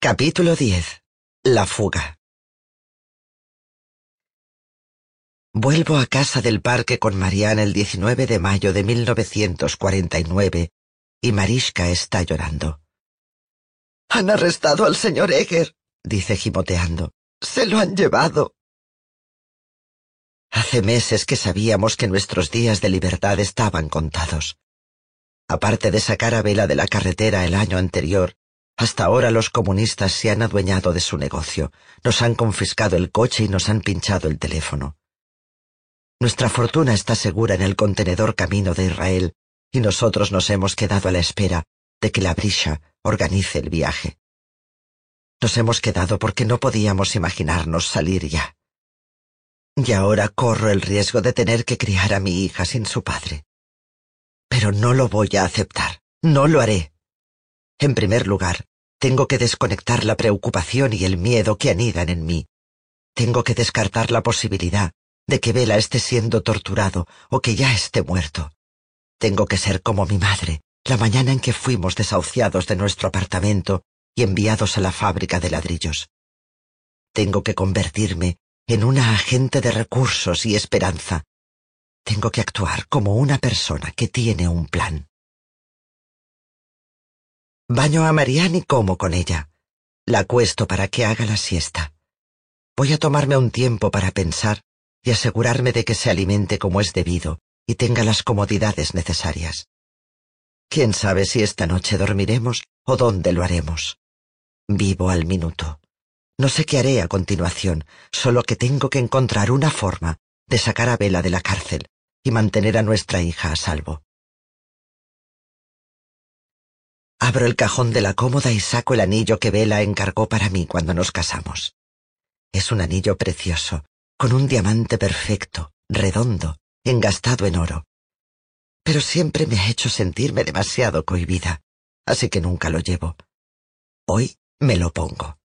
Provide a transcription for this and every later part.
Capítulo 10. La fuga. Vuelvo a casa del parque con Mariana el 19 de mayo de 1949 y Mariska está llorando. Han arrestado al señor Egger, dice gimoteando. Se lo han llevado. Hace meses que sabíamos que nuestros días de libertad estaban contados. Aparte de sacar a Vela de la carretera el año anterior, hasta ahora los comunistas se han adueñado de su negocio, nos han confiscado el coche y nos han pinchado el teléfono. Nuestra fortuna está segura en el contenedor camino de Israel y nosotros nos hemos quedado a la espera de que la Brisha organice el viaje. Nos hemos quedado porque no podíamos imaginarnos salir ya. Y ahora corro el riesgo de tener que criar a mi hija sin su padre. Pero no lo voy a aceptar, no lo haré. En primer lugar, tengo que desconectar la preocupación y el miedo que anidan en mí. Tengo que descartar la posibilidad de que Vela esté siendo torturado o que ya esté muerto. Tengo que ser como mi madre, la mañana en que fuimos desahuciados de nuestro apartamento y enviados a la fábrica de ladrillos. Tengo que convertirme en una agente de recursos y esperanza. Tengo que actuar como una persona que tiene un plan. Baño a Marianne y como con ella. La acuesto para que haga la siesta. Voy a tomarme un tiempo para pensar y asegurarme de que se alimente como es debido y tenga las comodidades necesarias. Quién sabe si esta noche dormiremos o dónde lo haremos. Vivo al minuto. No sé qué haré a continuación, solo que tengo que encontrar una forma de sacar a Vela de la cárcel y mantener a nuestra hija a salvo. Abro el cajón de la cómoda y saco el anillo que Vela encargó para mí cuando nos casamos. Es un anillo precioso, con un diamante perfecto, redondo, engastado en oro. Pero siempre me ha hecho sentirme demasiado cohibida, así que nunca lo llevo. Hoy me lo pongo.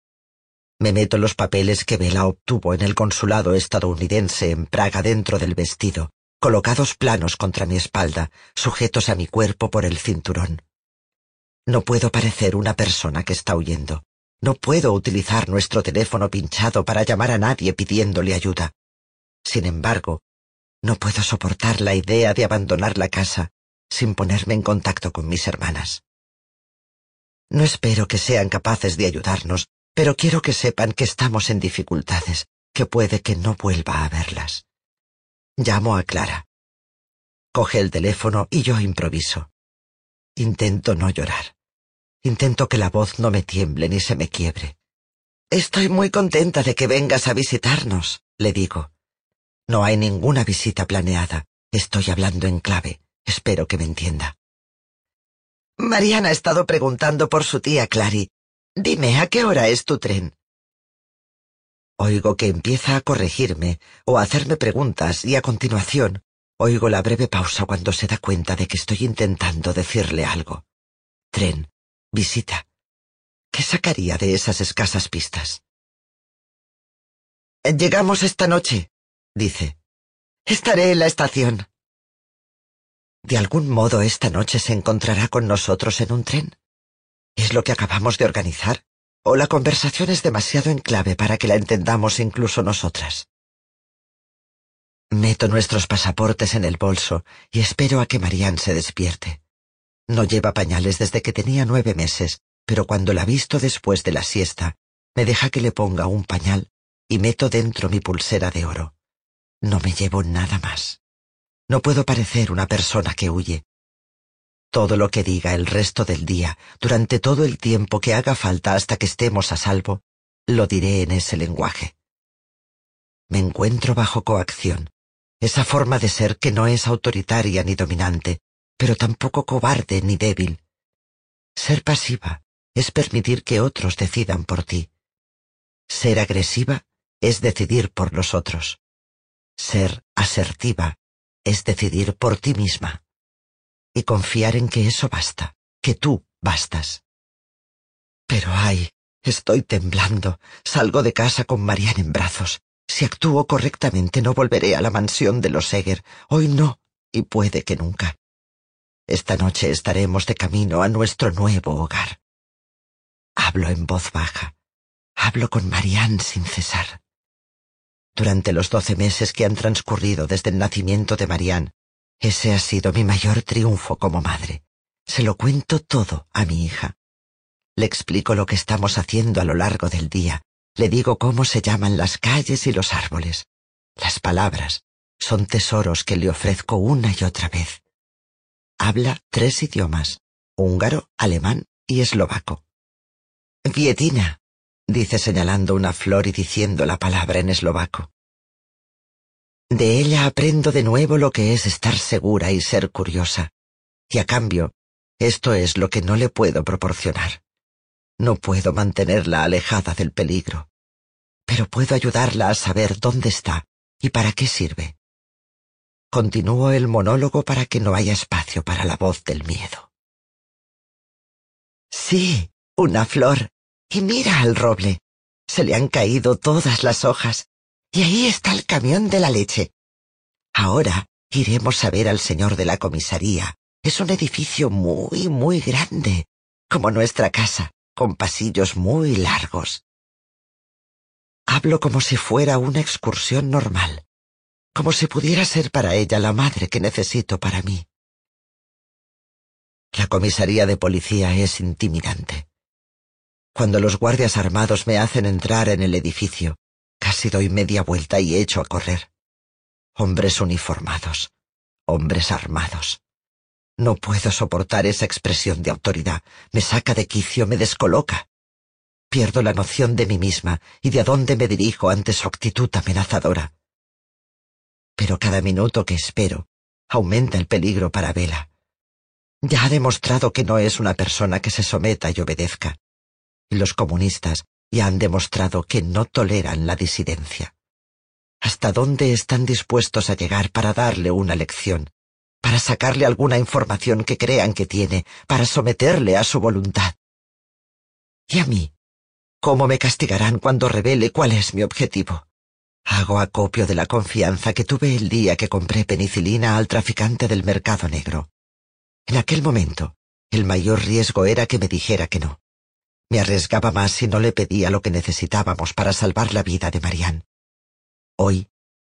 Me meto los papeles que Vela obtuvo en el consulado estadounidense en Praga dentro del vestido, colocados planos contra mi espalda, sujetos a mi cuerpo por el cinturón. No puedo parecer una persona que está huyendo. No puedo utilizar nuestro teléfono pinchado para llamar a nadie pidiéndole ayuda. Sin embargo, no puedo soportar la idea de abandonar la casa sin ponerme en contacto con mis hermanas. No espero que sean capaces de ayudarnos, pero quiero que sepan que estamos en dificultades, que puede que no vuelva a verlas. Llamo a Clara. Coge el teléfono y yo improviso. Intento no llorar. Intento que la voz no me tiemble ni se me quiebre. Estoy muy contenta de que vengas a visitarnos, le digo. No hay ninguna visita planeada. Estoy hablando en clave. Espero que me entienda. Mariana ha estado preguntando por su tía Clary. Dime, ¿a qué hora es tu tren? Oigo que empieza a corregirme o a hacerme preguntas y a continuación oigo la breve pausa cuando se da cuenta de que estoy intentando decirle algo. Tren, visita. ¿Qué sacaría de esas escasas pistas? Llegamos esta noche, dice. Estaré en la estación. ¿De algún modo esta noche se encontrará con nosotros en un tren? ¿Es lo que acabamos de organizar? ¿O la conversación es demasiado en clave para que la entendamos incluso nosotras? Meto nuestros pasaportes en el bolso y espero a que Marianne se despierte. No lleva pañales desde que tenía nueve meses, pero cuando la visto después de la siesta, me deja que le ponga un pañal y meto dentro mi pulsera de oro. No me llevo nada más. No puedo parecer una persona que huye. Todo lo que diga el resto del día, durante todo el tiempo que haga falta hasta que estemos a salvo, lo diré en ese lenguaje. Me encuentro bajo coacción, esa forma de ser que no es autoritaria ni dominante, pero tampoco cobarde ni débil. Ser pasiva es permitir que otros decidan por ti. Ser agresiva es decidir por los otros. Ser asertiva es decidir por ti misma. Y confiar en que eso basta, que tú bastas. Pero ay, estoy temblando. Salgo de casa con Marian en brazos. Si actúo correctamente no volveré a la mansión de los Eger. Hoy no, y puede que nunca. Esta noche estaremos de camino a nuestro nuevo hogar. Hablo en voz baja. Hablo con Marianne sin cesar. Durante los doce meses que han transcurrido desde el nacimiento de Marianne, ese ha sido mi mayor triunfo como madre. Se lo cuento todo a mi hija. Le explico lo que estamos haciendo a lo largo del día, le digo cómo se llaman las calles y los árboles. Las palabras son tesoros que le ofrezco una y otra vez. Habla tres idiomas, húngaro, alemán y eslovaco. Vietina, dice señalando una flor y diciendo la palabra en eslovaco. De ella aprendo de nuevo lo que es estar segura y ser curiosa. Y a cambio, esto es lo que no le puedo proporcionar. No puedo mantenerla alejada del peligro, pero puedo ayudarla a saber dónde está y para qué sirve. Continúo el monólogo para que no haya espacio para la voz del miedo. Sí, una flor. Y mira al roble. Se le han caído todas las hojas. Y ahí está el camión de la leche. Ahora iremos a ver al señor de la comisaría. Es un edificio muy, muy grande, como nuestra casa con pasillos muy largos. Hablo como si fuera una excursión normal, como si pudiera ser para ella la madre que necesito para mí. La comisaría de policía es intimidante. Cuando los guardias armados me hacen entrar en el edificio, casi doy media vuelta y echo a correr. Hombres uniformados, hombres armados. No puedo soportar esa expresión de autoridad. Me saca de quicio, me descoloca. Pierdo la noción de mí misma y de a dónde me dirijo ante su actitud amenazadora. Pero cada minuto que espero aumenta el peligro para Vela. Ya ha demostrado que no es una persona que se someta y obedezca. Los comunistas ya han demostrado que no toleran la disidencia. ¿Hasta dónde están dispuestos a llegar para darle una lección? para sacarle alguna información que crean que tiene, para someterle a su voluntad. ¿Y a mí? ¿Cómo me castigarán cuando revele cuál es mi objetivo? Hago acopio de la confianza que tuve el día que compré penicilina al traficante del mercado negro. En aquel momento, el mayor riesgo era que me dijera que no. Me arriesgaba más si no le pedía lo que necesitábamos para salvar la vida de Marianne. Hoy,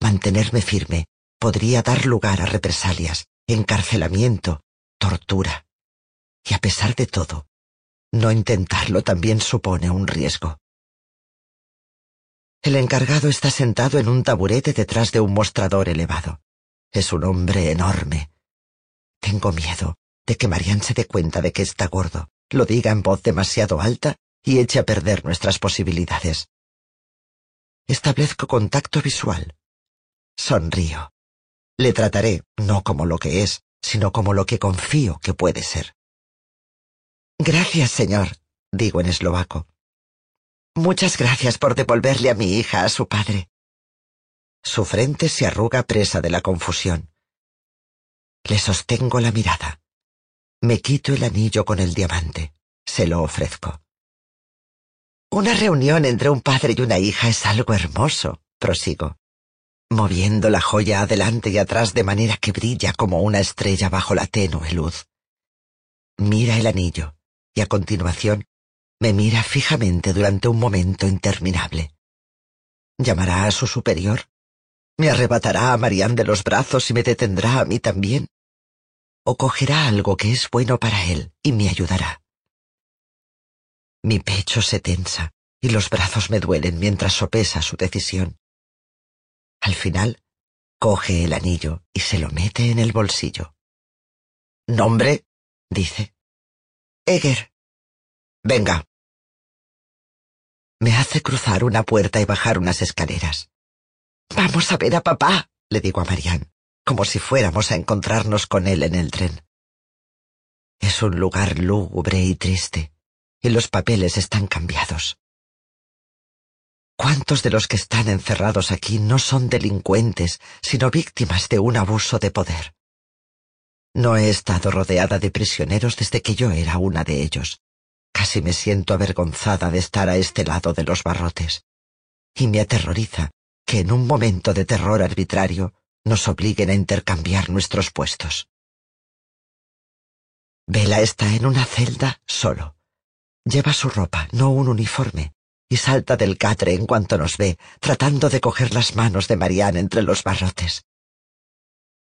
mantenerme firme podría dar lugar a represalias, encarcelamiento, tortura. Y a pesar de todo, no intentarlo también supone un riesgo. El encargado está sentado en un taburete detrás de un mostrador elevado. Es un hombre enorme. Tengo miedo de que Marian se dé cuenta de que está gordo, lo diga en voz demasiado alta y eche a perder nuestras posibilidades. Establezco contacto visual. Sonrío. Le trataré no como lo que es, sino como lo que confío que puede ser. Gracias, señor, digo en eslovaco. Muchas gracias por devolverle a mi hija a su padre. Su frente se arruga presa de la confusión. Le sostengo la mirada. Me quito el anillo con el diamante. Se lo ofrezco. Una reunión entre un padre y una hija es algo hermoso, prosigo moviendo la joya adelante y atrás de manera que brilla como una estrella bajo la tenue luz. Mira el anillo y a continuación me mira fijamente durante un momento interminable. ¿Llamará a su superior? ¿Me arrebatará a Marianne de los brazos y me detendrá a mí también? ¿O cogerá algo que es bueno para él y me ayudará? Mi pecho se tensa y los brazos me duelen mientras sopesa su decisión. Al final, coge el anillo y se lo mete en el bolsillo. ¿Nombre? dice. Eger. Venga. Me hace cruzar una puerta y bajar unas escaleras. Vamos a ver a papá, le digo a Marianne, como si fuéramos a encontrarnos con él en el tren. Es un lugar lúgubre y triste, y los papeles están cambiados. ¿Cuántos de los que están encerrados aquí no son delincuentes, sino víctimas de un abuso de poder? No he estado rodeada de prisioneros desde que yo era una de ellos. Casi me siento avergonzada de estar a este lado de los barrotes. Y me aterroriza que en un momento de terror arbitrario nos obliguen a intercambiar nuestros puestos. Vela está en una celda solo. Lleva su ropa, no un uniforme, y salta del catre en cuanto nos ve, tratando de coger las manos de Marianne entre los barrotes.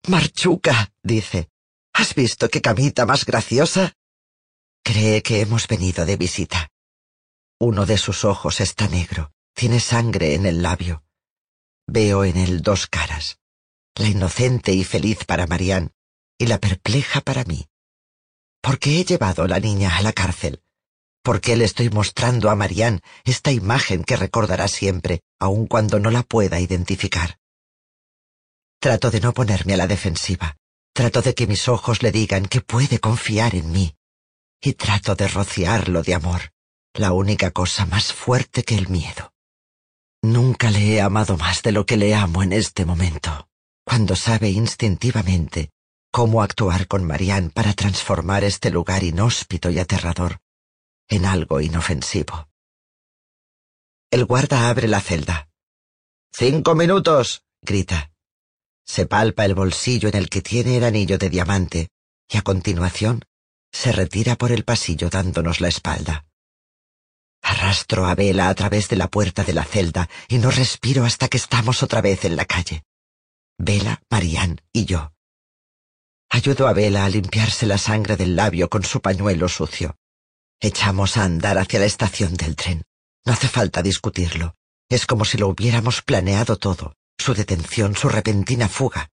Marchuca, dice, ¿has visto qué camita más graciosa? Cree que hemos venido de visita. Uno de sus ojos está negro, tiene sangre en el labio. Veo en él dos caras, la inocente y feliz para Marianne y la perpleja para mí. ¿Por qué he llevado a la niña a la cárcel? ¿Por qué le estoy mostrando a Marianne esta imagen que recordará siempre, aun cuando no la pueda identificar? Trato de no ponerme a la defensiva. Trato de que mis ojos le digan que puede confiar en mí. Y trato de rociarlo de amor, la única cosa más fuerte que el miedo. Nunca le he amado más de lo que le amo en este momento, cuando sabe instintivamente cómo actuar con Marianne para transformar este lugar inhóspito y aterrador en algo inofensivo. El guarda abre la celda. Cinco minutos. grita. Se palpa el bolsillo en el que tiene el anillo de diamante y a continuación se retira por el pasillo dándonos la espalda. Arrastro a Vela a través de la puerta de la celda y no respiro hasta que estamos otra vez en la calle. Vela, Marianne y yo. Ayudo a Vela a limpiarse la sangre del labio con su pañuelo sucio. Echamos a andar hacia la estación del tren. No hace falta discutirlo. Es como si lo hubiéramos planeado todo, su detención, su repentina fuga.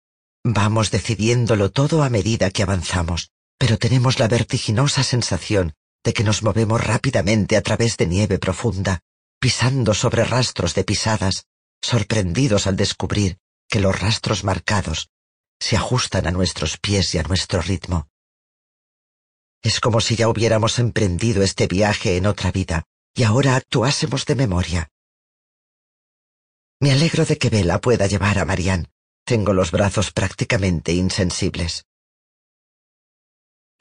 Vamos decidiéndolo todo a medida que avanzamos, pero tenemos la vertiginosa sensación de que nos movemos rápidamente a través de nieve profunda, pisando sobre rastros de pisadas, sorprendidos al descubrir que los rastros marcados se ajustan a nuestros pies y a nuestro ritmo. Es como si ya hubiéramos emprendido este viaje en otra vida y ahora actuásemos de memoria. Me alegro de que Vela pueda llevar a Marianne. Tengo los brazos prácticamente insensibles.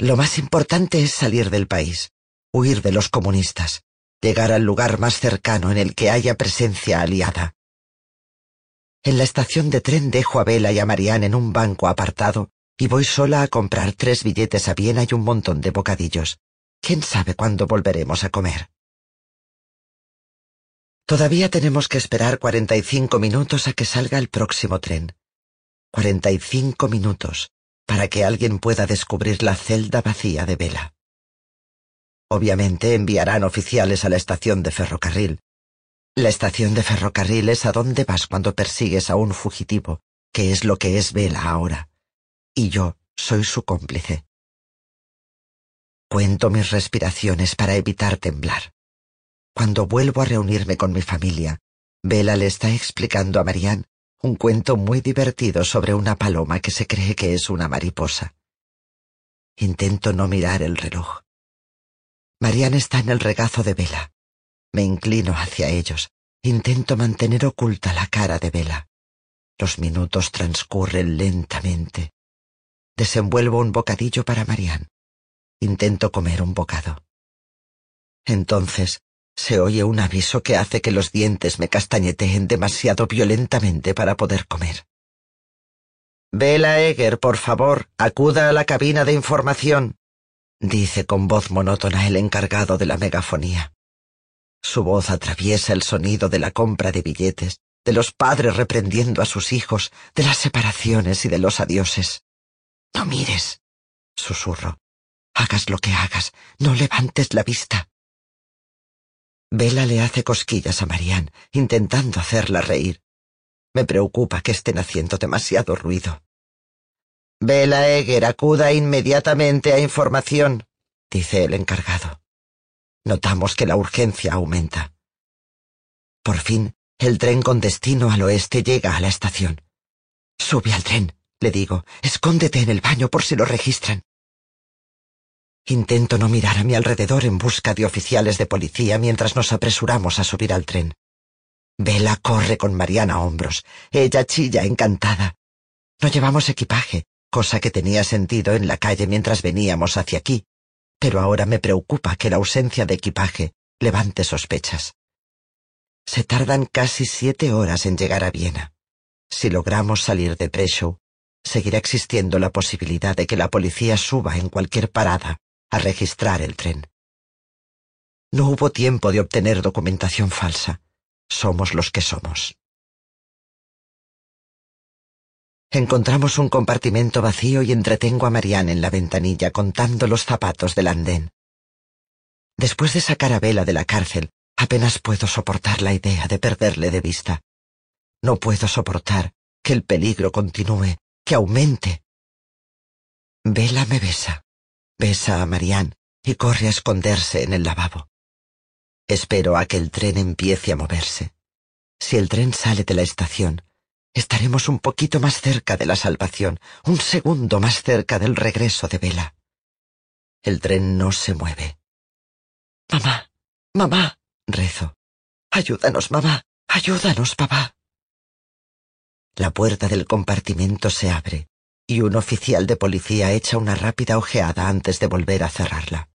Lo más importante es salir del país, huir de los comunistas, llegar al lugar más cercano en el que haya presencia aliada. En la estación de tren dejo a Vela y a Marianne en un banco apartado y voy sola a comprar tres billetes a Viena y un montón de bocadillos. ¿Quién sabe cuándo volveremos a comer? Todavía tenemos que esperar cuarenta y cinco minutos a que salga el próximo tren. Cuarenta y cinco minutos para que alguien pueda descubrir la celda vacía de Vela. Obviamente enviarán oficiales a la estación de ferrocarril. La estación de ferrocarril es a dónde vas cuando persigues a un fugitivo, que es lo que es Vela ahora y yo soy su cómplice. Cuento mis respiraciones para evitar temblar. Cuando vuelvo a reunirme con mi familia, Bella le está explicando a Marianne un cuento muy divertido sobre una paloma que se cree que es una mariposa. Intento no mirar el reloj. Marianne está en el regazo de Vela. Me inclino hacia ellos. Intento mantener oculta la cara de Vela. Los minutos transcurren lentamente. Desenvuelvo un bocadillo para Marianne. Intento comer un bocado. Entonces se oye un aviso que hace que los dientes me castañeteen demasiado violentamente para poder comer. Vela Eger, por favor, acuda a la cabina de información, dice con voz monótona el encargado de la megafonía. Su voz atraviesa el sonido de la compra de billetes, de los padres reprendiendo a sus hijos, de las separaciones y de los adioses. No mires, susurro. Hagas lo que hagas, no levantes la vista. Vela le hace cosquillas a Marianne, intentando hacerla reír. Me preocupa que estén haciendo demasiado ruido. Vela Eger acuda inmediatamente a información, dice el encargado. Notamos que la urgencia aumenta. Por fin, el tren con destino al oeste llega a la estación. Sube al tren, le digo. Escóndete en el baño por si lo registran. Intento no mirar a mi alrededor en busca de oficiales de policía mientras nos apresuramos a subir al tren. Vela corre con Mariana a hombros. Ella chilla encantada. No llevamos equipaje, cosa que tenía sentido en la calle mientras veníamos hacia aquí, pero ahora me preocupa que la ausencia de equipaje levante sospechas. Se tardan casi siete horas en llegar a Viena. Si logramos salir de Preshow, seguirá existiendo la posibilidad de que la policía suba en cualquier parada a registrar el tren. No hubo tiempo de obtener documentación falsa. Somos los que somos. Encontramos un compartimento vacío y entretengo a Marianne en la ventanilla contando los zapatos del andén. Después de sacar a Vela de la cárcel, apenas puedo soportar la idea de perderle de vista. No puedo soportar que el peligro continúe, que aumente. Vela me besa, besa a Marianne y corre a esconderse en el lavabo. Espero a que el tren empiece a moverse. Si el tren sale de la estación, estaremos un poquito más cerca de la salvación, un segundo más cerca del regreso de Vela. El tren no se mueve. Mamá, mamá, rezo. Ayúdanos, mamá, ayúdanos, papá. La puerta del compartimento se abre y un oficial de policía echa una rápida ojeada antes de volver a cerrarla.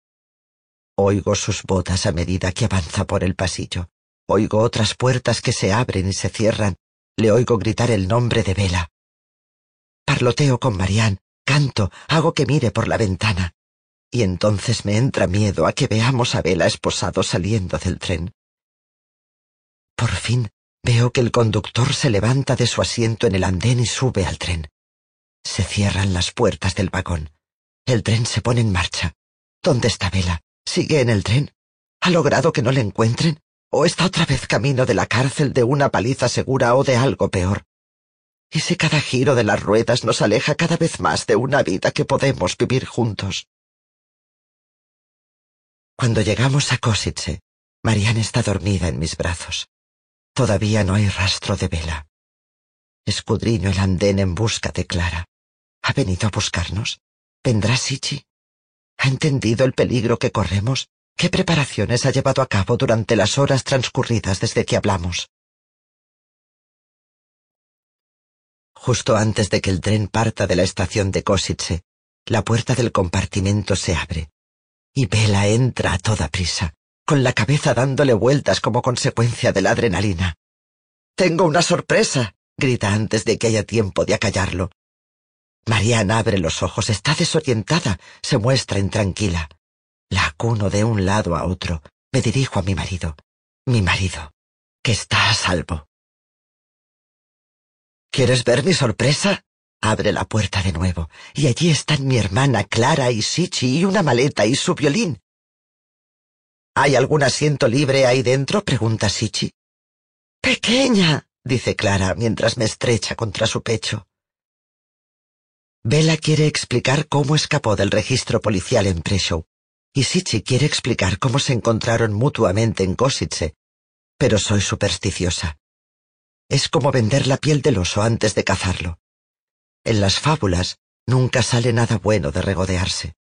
Oigo sus botas a medida que avanza por el pasillo. Oigo otras puertas que se abren y se cierran le oigo gritar el nombre de Vela. Parloteo con Marianne, canto, hago que mire por la ventana. Y entonces me entra miedo a que veamos a Vela esposado saliendo del tren. Por fin veo que el conductor se levanta de su asiento en el andén y sube al tren. Se cierran las puertas del vagón. El tren se pone en marcha. ¿Dónde está Vela? ¿Sigue en el tren? ¿Ha logrado que no le encuentren? ¿O está otra vez camino de la cárcel de una paliza segura o de algo peor? ¿Y si cada giro de las ruedas nos aleja cada vez más de una vida que podemos vivir juntos? Cuando llegamos a Kosice, Marianne está dormida en mis brazos. Todavía no hay rastro de vela. Escudriño el andén en busca de Clara. ¿Ha venido a buscarnos? ¿Vendrá Sichi? ¿Ha entendido el peligro que corremos ¿Qué preparaciones ha llevado a cabo durante las horas transcurridas desde que hablamos? Justo antes de que el tren parta de la estación de Kosice, la puerta del compartimento se abre y Bella entra a toda prisa, con la cabeza dándole vueltas como consecuencia de la adrenalina. Tengo una sorpresa, grita antes de que haya tiempo de acallarlo. Mariana abre los ojos, está desorientada, se muestra intranquila. La acuno de un lado a otro. Me dirijo a mi marido. Mi marido, que está a salvo. ¿Quieres ver mi sorpresa? Abre la puerta de nuevo, y allí están mi hermana Clara y Sichi y una maleta y su violín. ¿Hay algún asiento libre ahí dentro? pregunta Sichi. Pequeña, dice Clara mientras me estrecha contra su pecho. Bella quiere explicar cómo escapó del registro policial en Preshow y Sichi quiere explicar cómo se encontraron mutuamente en Kosice, pero soy supersticiosa. Es como vender la piel del oso antes de cazarlo. En las fábulas nunca sale nada bueno de regodearse.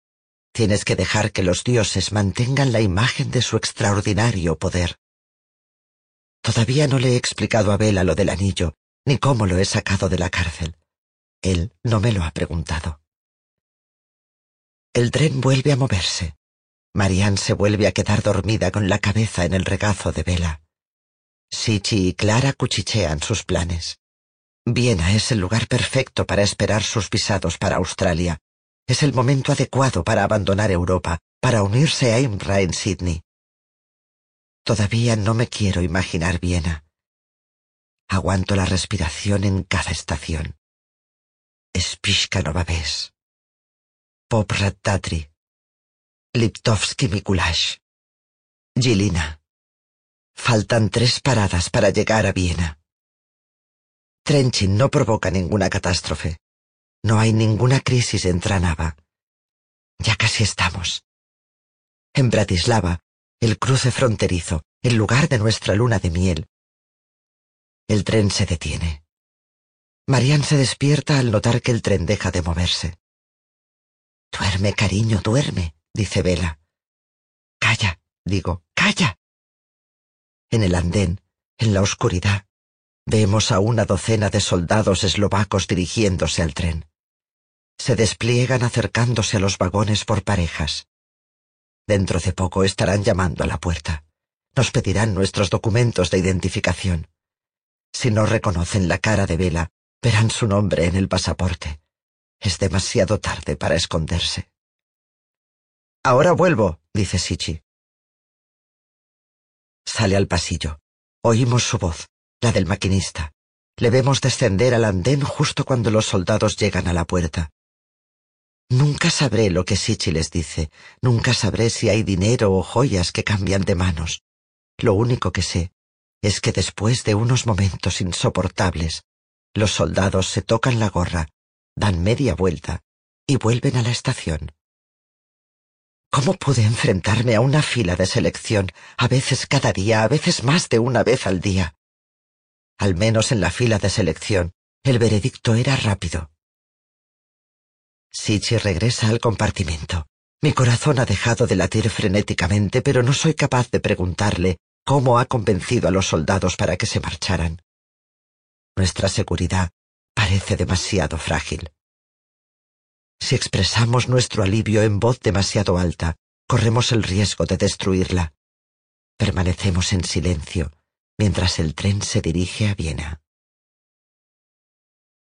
Tienes que dejar que los dioses mantengan la imagen de su extraordinario poder. Todavía no le he explicado a Bela lo del anillo, ni cómo lo he sacado de la cárcel. Él no me lo ha preguntado. El tren vuelve a moverse. Marianne se vuelve a quedar dormida con la cabeza en el regazo de Vela. Sichi y Clara cuchichean sus planes. Viena es el lugar perfecto para esperar sus visados para Australia. Es el momento adecuado para abandonar Europa, para unirse a Imra en Sydney. Todavía no me quiero imaginar Viena. Aguanto la respiración en cada estación. Spishka Novabes. Poprat Tatri. Liptovsky Mikulash. Gilina. Faltan tres paradas para llegar a Viena. Trenchin no provoca ninguna catástrofe. No hay ninguna crisis en Tranava. Ya casi estamos. En Bratislava, el cruce fronterizo, el lugar de nuestra luna de miel. El tren se detiene. Marian se despierta al notar que el tren deja de moverse. Duerme, cariño, duerme, dice Vela. Calla, digo, calla. En el andén, en la oscuridad, vemos a una docena de soldados eslovacos dirigiéndose al tren. Se despliegan acercándose a los vagones por parejas. Dentro de poco estarán llamando a la puerta. Nos pedirán nuestros documentos de identificación. Si no reconocen la cara de Vela, verán su nombre en el pasaporte. Es demasiado tarde para esconderse. Ahora vuelvo, dice Sichi. Sale al pasillo. Oímos su voz, la del maquinista. Le vemos descender al andén justo cuando los soldados llegan a la puerta. Nunca sabré lo que Sichi les dice, nunca sabré si hay dinero o joyas que cambian de manos. Lo único que sé es que después de unos momentos insoportables, los soldados se tocan la gorra, dan media vuelta y vuelven a la estación. ¿Cómo pude enfrentarme a una fila de selección, a veces cada día, a veces más de una vez al día? Al menos en la fila de selección, el veredicto era rápido. Sichi regresa al compartimento. Mi corazón ha dejado de latir frenéticamente, pero no soy capaz de preguntarle cómo ha convencido a los soldados para que se marcharan. Nuestra seguridad parece demasiado frágil. Si expresamos nuestro alivio en voz demasiado alta, corremos el riesgo de destruirla. Permanecemos en silencio mientras el tren se dirige a Viena.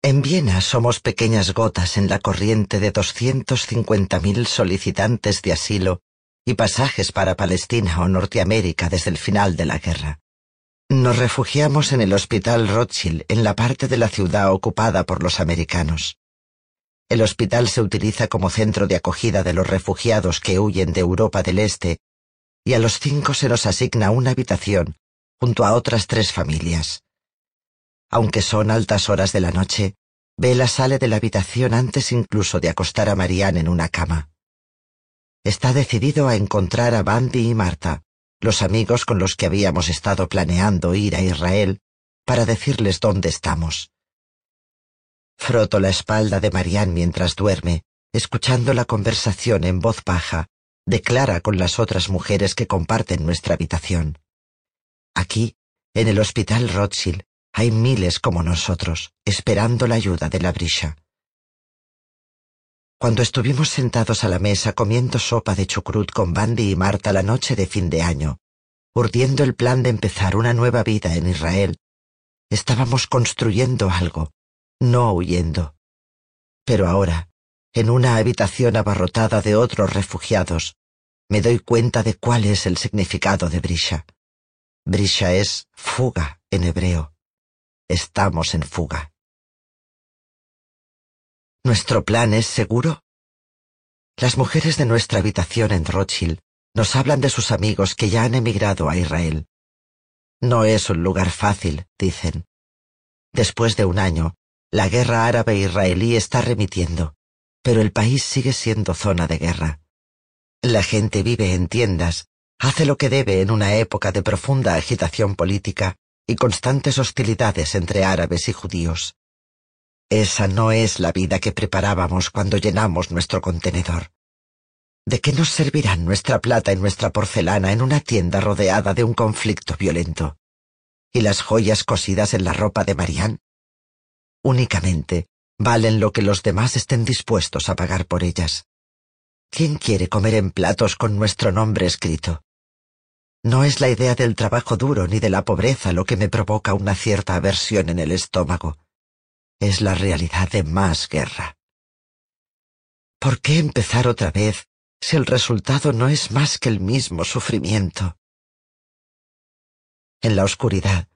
En Viena somos pequeñas gotas en la corriente de 250.000 solicitantes de asilo y pasajes para Palestina o Norteamérica desde el final de la guerra. Nos refugiamos en el Hospital Rothschild, en la parte de la ciudad ocupada por los americanos. El hospital se utiliza como centro de acogida de los refugiados que huyen de Europa del Este, y a los cinco se nos asigna una habitación junto a otras tres familias. Aunque son altas horas de la noche, Bella sale de la habitación antes incluso de acostar a Marianne en una cama. Está decidido a encontrar a Bandy y Marta, los amigos con los que habíamos estado planeando ir a Israel, para decirles dónde estamos. Froto la espalda de Marianne mientras duerme, escuchando la conversación en voz baja, declara con las otras mujeres que comparten nuestra habitación. Aquí, en el Hospital Rothschild, hay miles como nosotros, esperando la ayuda de la brisha. Cuando estuvimos sentados a la mesa comiendo sopa de chucrut con Bandy y Marta la noche de fin de año, urdiendo el plan de empezar una nueva vida en Israel, estábamos construyendo algo, no huyendo. Pero ahora, en una habitación abarrotada de otros refugiados, me doy cuenta de cuál es el significado de Brisha. Brisha es fuga en hebreo. Estamos en fuga. ¿Nuestro plan es seguro? Las mujeres de nuestra habitación en Rothschild nos hablan de sus amigos que ya han emigrado a Israel. No es un lugar fácil, dicen. Después de un año, la guerra árabe-israelí está remitiendo, pero el país sigue siendo zona de guerra. La gente vive en tiendas, hace lo que debe en una época de profunda agitación política y constantes hostilidades entre árabes y judíos. Esa no es la vida que preparábamos cuando llenamos nuestro contenedor. ¿De qué nos servirán nuestra plata y nuestra porcelana en una tienda rodeada de un conflicto violento? ¿Y las joyas cosidas en la ropa de Marianne? Únicamente valen lo que los demás estén dispuestos a pagar por ellas. ¿Quién quiere comer en platos con nuestro nombre escrito? No es la idea del trabajo duro ni de la pobreza lo que me provoca una cierta aversión en el estómago. Es la realidad de más guerra. ¿Por qué empezar otra vez si el resultado no es más que el mismo sufrimiento? En la oscuridad,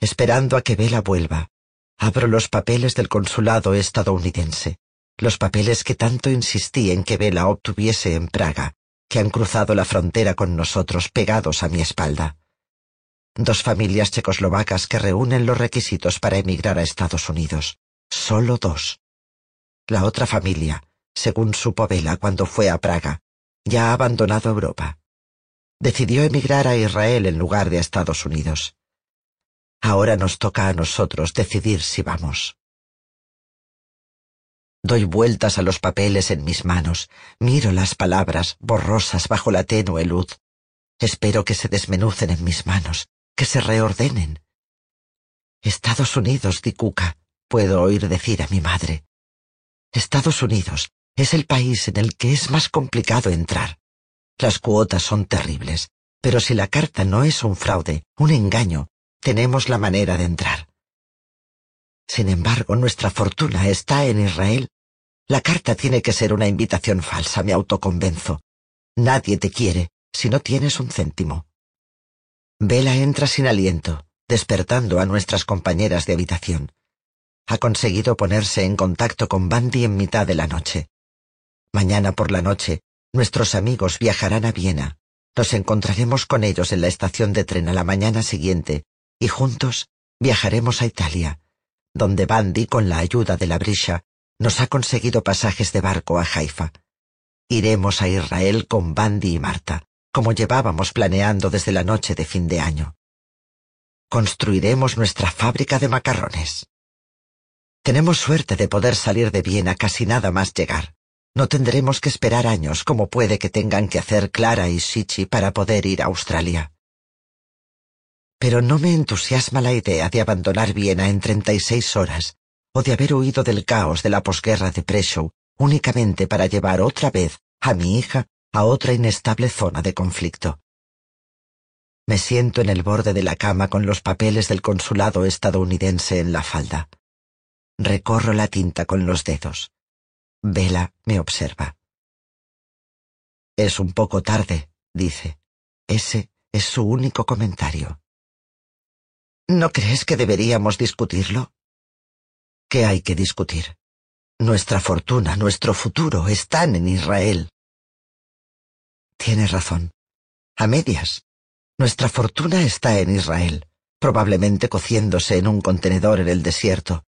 esperando a que Vela vuelva, abro los papeles del consulado estadounidense, los papeles que tanto insistí en que Vela obtuviese en Praga que han cruzado la frontera con nosotros pegados a mi espalda. Dos familias checoslovacas que reúnen los requisitos para emigrar a Estados Unidos. Solo dos. La otra familia, según supo Vela cuando fue a Praga, ya ha abandonado Europa. Decidió emigrar a Israel en lugar de a Estados Unidos. Ahora nos toca a nosotros decidir si vamos. Doy vueltas a los papeles en mis manos, miro las palabras borrosas bajo la tenue luz. Espero que se desmenucen en mis manos, que se reordenen. Estados Unidos, Dicuca, puedo oír decir a mi madre. Estados Unidos es el país en el que es más complicado entrar. Las cuotas son terribles, pero si la carta no es un fraude, un engaño, tenemos la manera de entrar. Sin embargo, nuestra fortuna está en Israel. La carta tiene que ser una invitación falsa, me autoconvenzo. Nadie te quiere si no tienes un céntimo. Vela entra sin aliento, despertando a nuestras compañeras de habitación. Ha conseguido ponerse en contacto con Bandy en mitad de la noche. Mañana por la noche Nuestros amigos viajarán a Viena. Nos encontraremos con ellos en la estación de tren a la mañana siguiente y juntos viajaremos a Italia, donde Bandy, con la ayuda de la Brisha, nos ha conseguido pasajes de barco a Haifa. Iremos a Israel con Bandy y Marta, como llevábamos planeando desde la noche de fin de año. Construiremos nuestra fábrica de macarrones. Tenemos suerte de poder salir de Viena casi nada más llegar. No tendremos que esperar años como puede que tengan que hacer Clara y Shichi para poder ir a Australia. Pero no me entusiasma la idea de abandonar Viena en 36 horas o de haber huido del caos de la posguerra de Preshow únicamente para llevar otra vez a mi hija a otra inestable zona de conflicto. Me siento en el borde de la cama con los papeles del consulado estadounidense en la falda. Recorro la tinta con los dedos. Vela me observa. Es un poco tarde, dice. Ese es su único comentario. ¿No crees que deberíamos discutirlo? ¿Qué hay que discutir? Nuestra fortuna, nuestro futuro están en Israel. Tienes razón. A medias. Nuestra fortuna está en Israel, probablemente cociéndose en un contenedor en el desierto.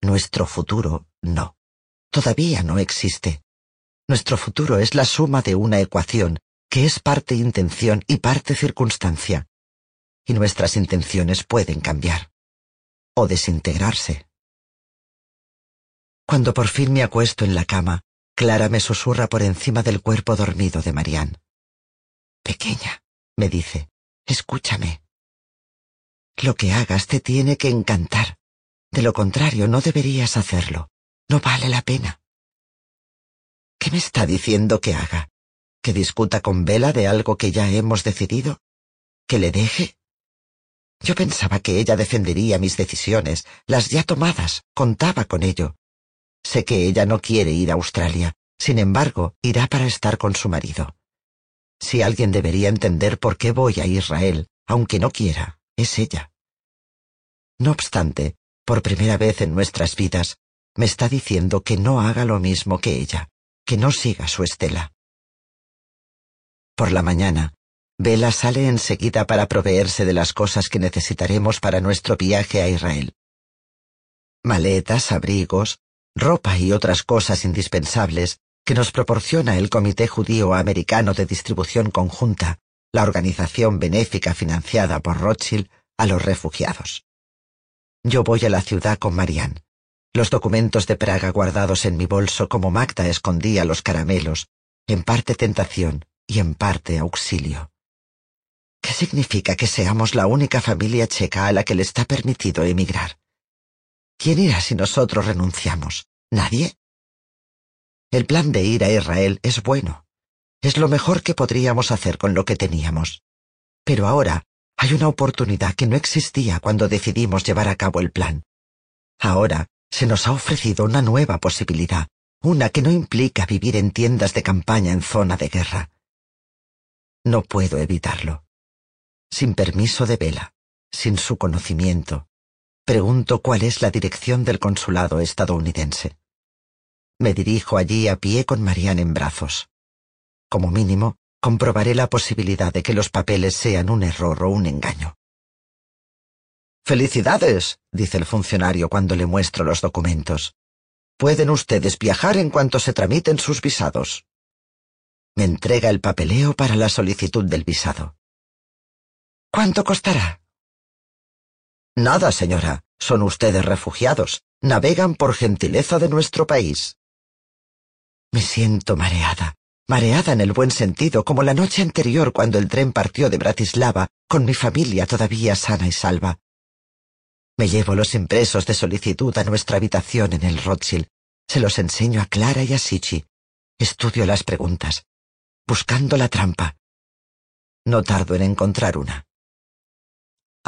Nuestro futuro no todavía no existe. Nuestro futuro es la suma de una ecuación que es parte intención y parte circunstancia. Y nuestras intenciones pueden cambiar o desintegrarse. Cuando por fin me acuesto en la cama, Clara me susurra por encima del cuerpo dormido de Marianne. Pequeña, me dice, escúchame. Lo que hagas te tiene que encantar. De lo contrario, no deberías hacerlo. No vale la pena. ¿Qué me está diciendo que haga? ¿Que discuta con Vela de algo que ya hemos decidido? ¿Que le deje? Yo pensaba que ella defendería mis decisiones, las ya tomadas, contaba con ello. Sé que ella no quiere ir a Australia, sin embargo, irá para estar con su marido. Si alguien debería entender por qué voy a Israel, aunque no quiera, es ella. No obstante, por primera vez en nuestras vidas, me está diciendo que no haga lo mismo que ella, que no siga su estela. Por la mañana, Vela sale enseguida para proveerse de las cosas que necesitaremos para nuestro viaje a Israel. Maletas, abrigos, ropa y otras cosas indispensables que nos proporciona el Comité Judío Americano de Distribución Conjunta, la organización benéfica financiada por Rothschild a los refugiados. Yo voy a la ciudad con Marianne los documentos de Praga guardados en mi bolso como Magda escondía los caramelos, en parte tentación y en parte auxilio. ¿Qué significa que seamos la única familia checa a la que le está permitido emigrar? ¿Quién irá si nosotros renunciamos? ¿Nadie? El plan de ir a Israel es bueno. Es lo mejor que podríamos hacer con lo que teníamos. Pero ahora hay una oportunidad que no existía cuando decidimos llevar a cabo el plan. Ahora se nos ha ofrecido una nueva posibilidad, una que no implica vivir en tiendas de campaña en zona de guerra. No puedo evitarlo. Sin permiso de Vela, sin su conocimiento, pregunto cuál es la dirección del consulado estadounidense. Me dirijo allí a pie con Marianne en brazos. Como mínimo, comprobaré la posibilidad de que los papeles sean un error o un engaño. Felicidades, dice el funcionario cuando le muestro los documentos. Pueden ustedes viajar en cuanto se tramiten sus visados. Me entrega el papeleo para la solicitud del visado. ¿Cuánto costará? Nada, señora. Son ustedes refugiados. Navegan por gentileza de nuestro país. Me siento mareada, mareada en el buen sentido, como la noche anterior cuando el tren partió de Bratislava, con mi familia todavía sana y salva. Me llevo los impresos de solicitud a nuestra habitación en el Rothschild. Se los enseño a Clara y a Sichi. Estudio las preguntas, buscando la trampa. No tardo en encontrar una.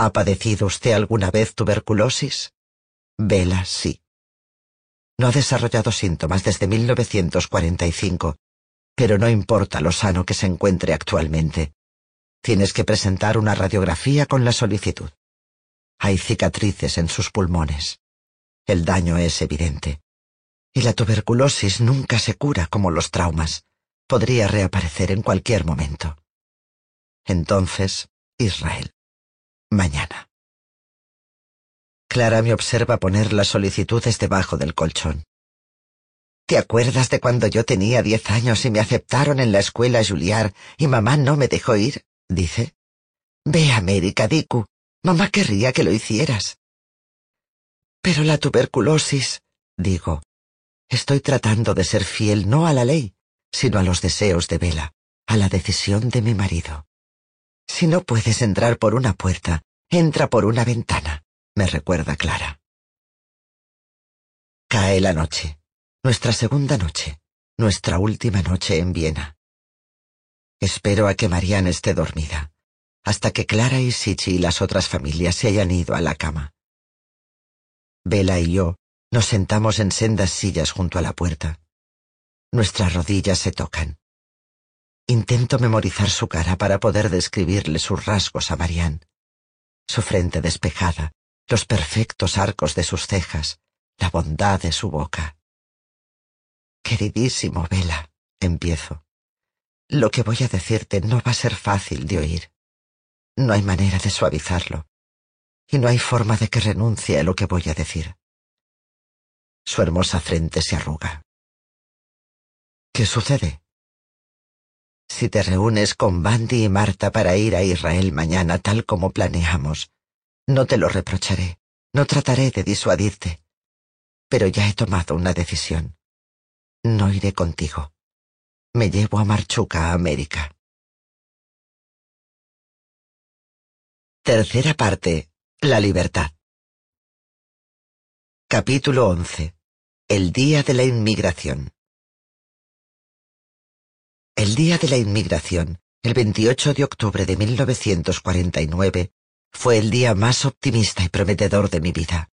¿Ha padecido usted alguna vez tuberculosis? Vela, sí. No ha desarrollado síntomas desde 1945, pero no importa lo sano que se encuentre actualmente. Tienes que presentar una radiografía con la solicitud. Hay cicatrices en sus pulmones. El daño es evidente. Y la tuberculosis nunca se cura como los traumas. Podría reaparecer en cualquier momento. Entonces, Israel. Mañana. Clara me observa poner las solicitudes debajo del colchón. ¿Te acuerdas de cuando yo tenía diez años y me aceptaron en la escuela Juliar y mamá no me dejó ir? dice. Ve a América, Diku. Mamá querría que lo hicieras. Pero la tuberculosis, digo, estoy tratando de ser fiel no a la ley, sino a los deseos de Vela, a la decisión de mi marido. Si no puedes entrar por una puerta, entra por una ventana, me recuerda Clara. Cae la noche, nuestra segunda noche, nuestra última noche en Viena. Espero a que Marianne esté dormida hasta que Clara y Sichi y las otras familias se hayan ido a la cama. Vela y yo nos sentamos en sendas sillas junto a la puerta. Nuestras rodillas se tocan. Intento memorizar su cara para poder describirle sus rasgos a Marianne. Su frente despejada, los perfectos arcos de sus cejas, la bondad de su boca. Queridísimo Vela, empiezo. Lo que voy a decirte no va a ser fácil de oír. No hay manera de suavizarlo. Y no hay forma de que renuncie a lo que voy a decir. Su hermosa frente se arruga. ¿Qué sucede? Si te reúnes con Bandy y Marta para ir a Israel mañana tal como planeamos, no te lo reprocharé, no trataré de disuadirte. Pero ya he tomado una decisión. No iré contigo. Me llevo a Marchuca a América. Tercera parte. La libertad. Capítulo 11. El Día de la Inmigración. El Día de la Inmigración, el 28 de octubre de 1949, fue el día más optimista y prometedor de mi vida.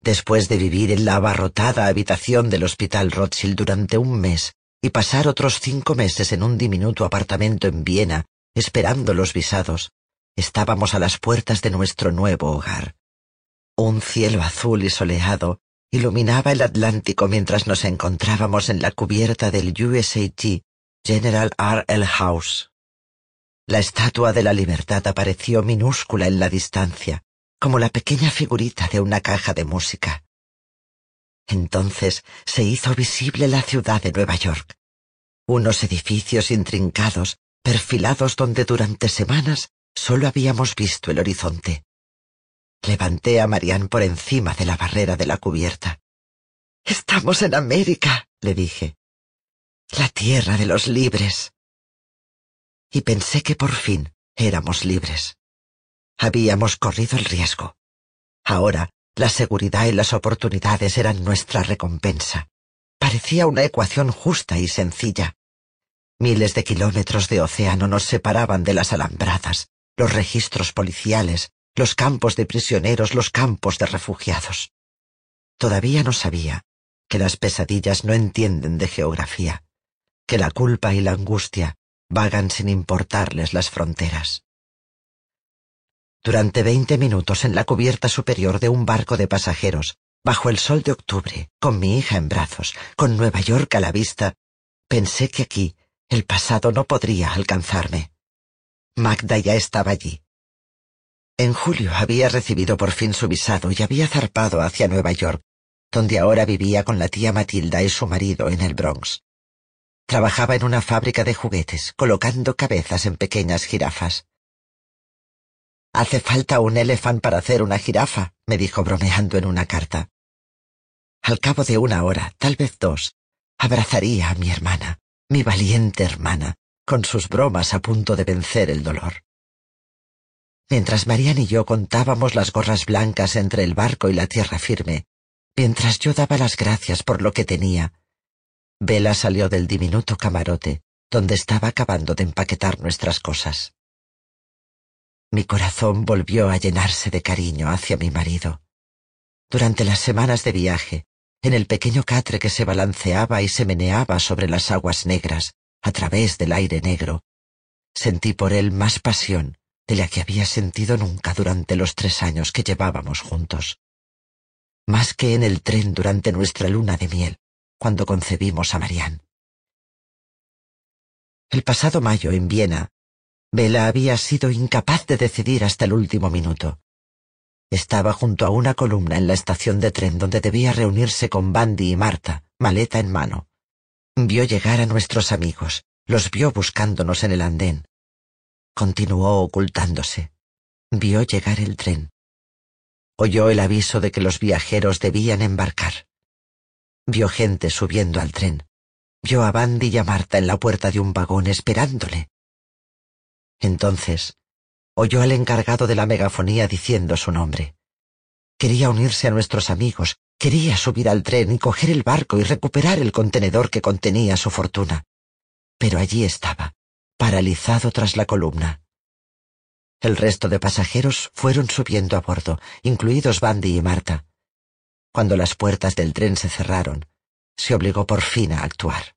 Después de vivir en la abarrotada habitación del Hospital Rothschild durante un mes y pasar otros cinco meses en un diminuto apartamento en Viena, esperando los visados, Estábamos a las puertas de nuestro nuevo hogar. Un cielo azul y soleado iluminaba el Atlántico mientras nos encontrábamos en la cubierta del USAG General R. L. House. La estatua de la libertad apareció minúscula en la distancia, como la pequeña figurita de una caja de música. Entonces se hizo visible la ciudad de Nueva York. Unos edificios intrincados, perfilados donde durante semanas Solo habíamos visto el horizonte. Levanté a Marianne por encima de la barrera de la cubierta. Estamos en América, le dije. La tierra de los libres. Y pensé que por fin éramos libres. Habíamos corrido el riesgo. Ahora, la seguridad y las oportunidades eran nuestra recompensa. Parecía una ecuación justa y sencilla. Miles de kilómetros de océano nos separaban de las alambradas, los registros policiales, los campos de prisioneros, los campos de refugiados. Todavía no sabía que las pesadillas no entienden de geografía, que la culpa y la angustia vagan sin importarles las fronteras. Durante veinte minutos en la cubierta superior de un barco de pasajeros, bajo el sol de octubre, con mi hija en brazos, con Nueva York a la vista, pensé que aquí el pasado no podría alcanzarme. Magda ya estaba allí. En julio había recibido por fin su visado y había zarpado hacia Nueva York, donde ahora vivía con la tía Matilda y su marido en el Bronx. Trabajaba en una fábrica de juguetes, colocando cabezas en pequeñas jirafas. Hace falta un elefante para hacer una jirafa, me dijo bromeando en una carta. Al cabo de una hora, tal vez dos, abrazaría a mi hermana, mi valiente hermana, con sus bromas a punto de vencer el dolor. Mientras Marian y yo contábamos las gorras blancas entre el barco y la tierra firme, mientras yo daba las gracias por lo que tenía. Vela salió del diminuto camarote, donde estaba acabando de empaquetar nuestras cosas. Mi corazón volvió a llenarse de cariño hacia mi marido. Durante las semanas de viaje, en el pequeño catre que se balanceaba y se meneaba sobre las aguas negras, a través del aire negro, sentí por él más pasión de la que había sentido nunca durante los tres años que llevábamos juntos más que en el tren durante nuestra luna de miel, cuando concebimos a Marianne. El pasado mayo, en Viena, Bella había sido incapaz de decidir hasta el último minuto. Estaba junto a una columna en la estación de tren donde debía reunirse con Bandy y Marta, maleta en mano. Vio llegar a nuestros amigos, los vio buscándonos en el andén. Continuó ocultándose. Vio llegar el tren oyó el aviso de que los viajeros debían embarcar. Vio gente subiendo al tren. Vio a Bandy y a Marta en la puerta de un vagón esperándole. Entonces, oyó al encargado de la megafonía diciendo su nombre. Quería unirse a nuestros amigos, quería subir al tren y coger el barco y recuperar el contenedor que contenía su fortuna. Pero allí estaba, paralizado tras la columna. El resto de pasajeros fueron subiendo a bordo, incluidos Bandy y Marta. Cuando las puertas del tren se cerraron, se obligó por fin a actuar.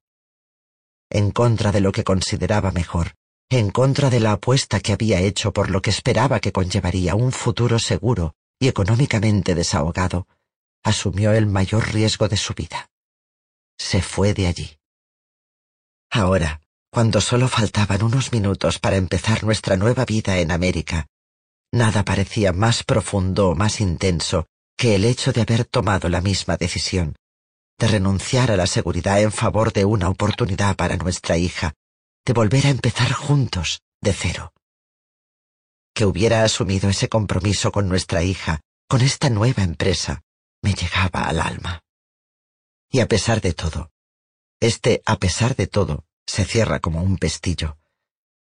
En contra de lo que consideraba mejor, en contra de la apuesta que había hecho por lo que esperaba que conllevaría un futuro seguro y económicamente desahogado, asumió el mayor riesgo de su vida. Se fue de allí. Ahora, cuando solo faltaban unos minutos para empezar nuestra nueva vida en América, nada parecía más profundo o más intenso que el hecho de haber tomado la misma decisión, de renunciar a la seguridad en favor de una oportunidad para nuestra hija, de volver a empezar juntos, de cero. Que hubiera asumido ese compromiso con nuestra hija, con esta nueva empresa, me llegaba al alma. Y a pesar de todo, este a pesar de todo, se cierra como un pestillo.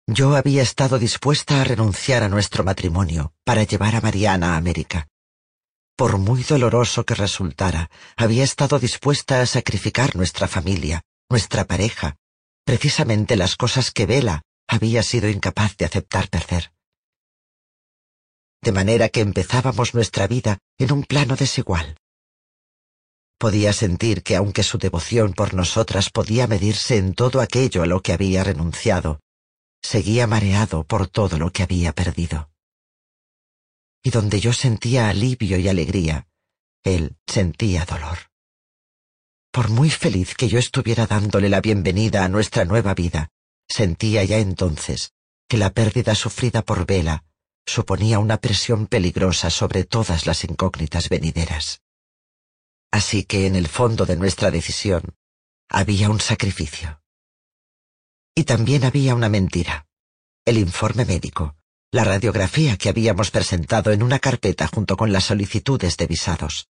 Yo había estado dispuesta a renunciar a nuestro matrimonio para llevar a Mariana a América. Por muy doloroso que resultara, había estado dispuesta a sacrificar nuestra familia, nuestra pareja, precisamente las cosas que Vela había sido incapaz de aceptar perder. De manera que empezábamos nuestra vida en un plano desigual. Podía sentir que aunque su devoción por nosotras podía medirse en todo aquello a lo que había renunciado, seguía mareado por todo lo que había perdido. Y donde yo sentía alivio y alegría, él sentía dolor. Por muy feliz que yo estuviera dándole la bienvenida a nuestra nueva vida, sentía ya entonces que la pérdida sufrida por Vela suponía una presión peligrosa sobre todas las incógnitas venideras. Así que en el fondo de nuestra decisión había un sacrificio. Y también había una mentira. El informe médico, la radiografía que habíamos presentado en una carpeta junto con las solicitudes de visados.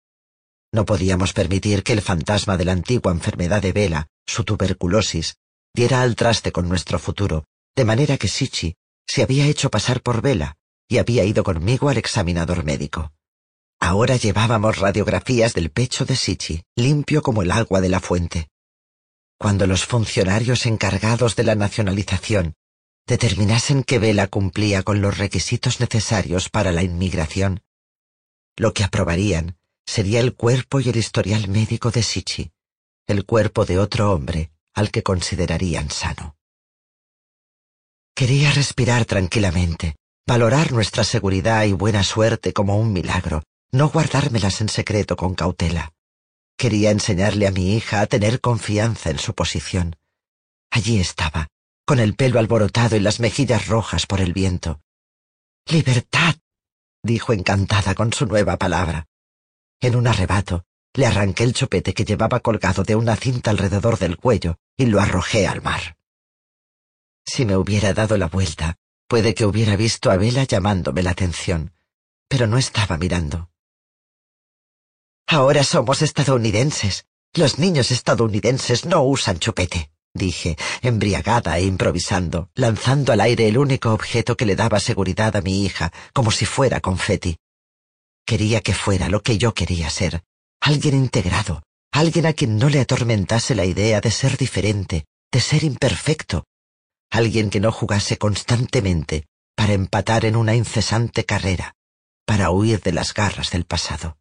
No podíamos permitir que el fantasma de la antigua enfermedad de Vela, su tuberculosis, diera al traste con nuestro futuro, de manera que Sichi se había hecho pasar por Vela y había ido conmigo al examinador médico. Ahora llevábamos radiografías del pecho de Sichi, limpio como el agua de la fuente. Cuando los funcionarios encargados de la nacionalización determinasen que Vela cumplía con los requisitos necesarios para la inmigración, lo que aprobarían sería el cuerpo y el historial médico de Sichi, el cuerpo de otro hombre al que considerarían sano. Quería respirar tranquilamente, valorar nuestra seguridad y buena suerte como un milagro, no guardármelas en secreto con cautela. Quería enseñarle a mi hija a tener confianza en su posición. Allí estaba, con el pelo alborotado y las mejillas rojas por el viento. Libertad, dijo encantada con su nueva palabra. En un arrebato, le arranqué el chupete que llevaba colgado de una cinta alrededor del cuello y lo arrojé al mar. Si me hubiera dado la vuelta, puede que hubiera visto a Vela llamándome la atención, pero no estaba mirando. Ahora somos estadounidenses. Los niños estadounidenses no usan chupete, dije, embriagada e improvisando, lanzando al aire el único objeto que le daba seguridad a mi hija, como si fuera confeti. Quería que fuera lo que yo quería ser, alguien integrado, alguien a quien no le atormentase la idea de ser diferente, de ser imperfecto, alguien que no jugase constantemente para empatar en una incesante carrera, para huir de las garras del pasado.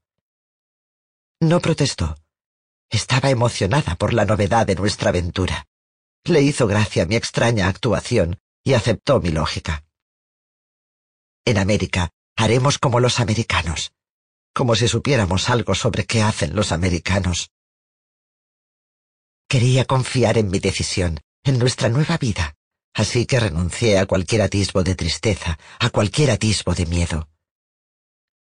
No protestó. Estaba emocionada por la novedad de nuestra aventura. Le hizo gracia mi extraña actuación y aceptó mi lógica. En América haremos como los americanos, como si supiéramos algo sobre qué hacen los americanos. Quería confiar en mi decisión, en nuestra nueva vida, así que renuncié a cualquier atisbo de tristeza, a cualquier atisbo de miedo.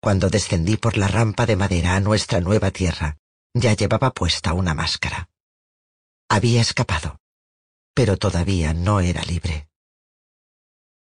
Cuando descendí por la rampa de madera a nuestra nueva tierra, ya llevaba puesta una máscara. Había escapado, pero todavía no era libre.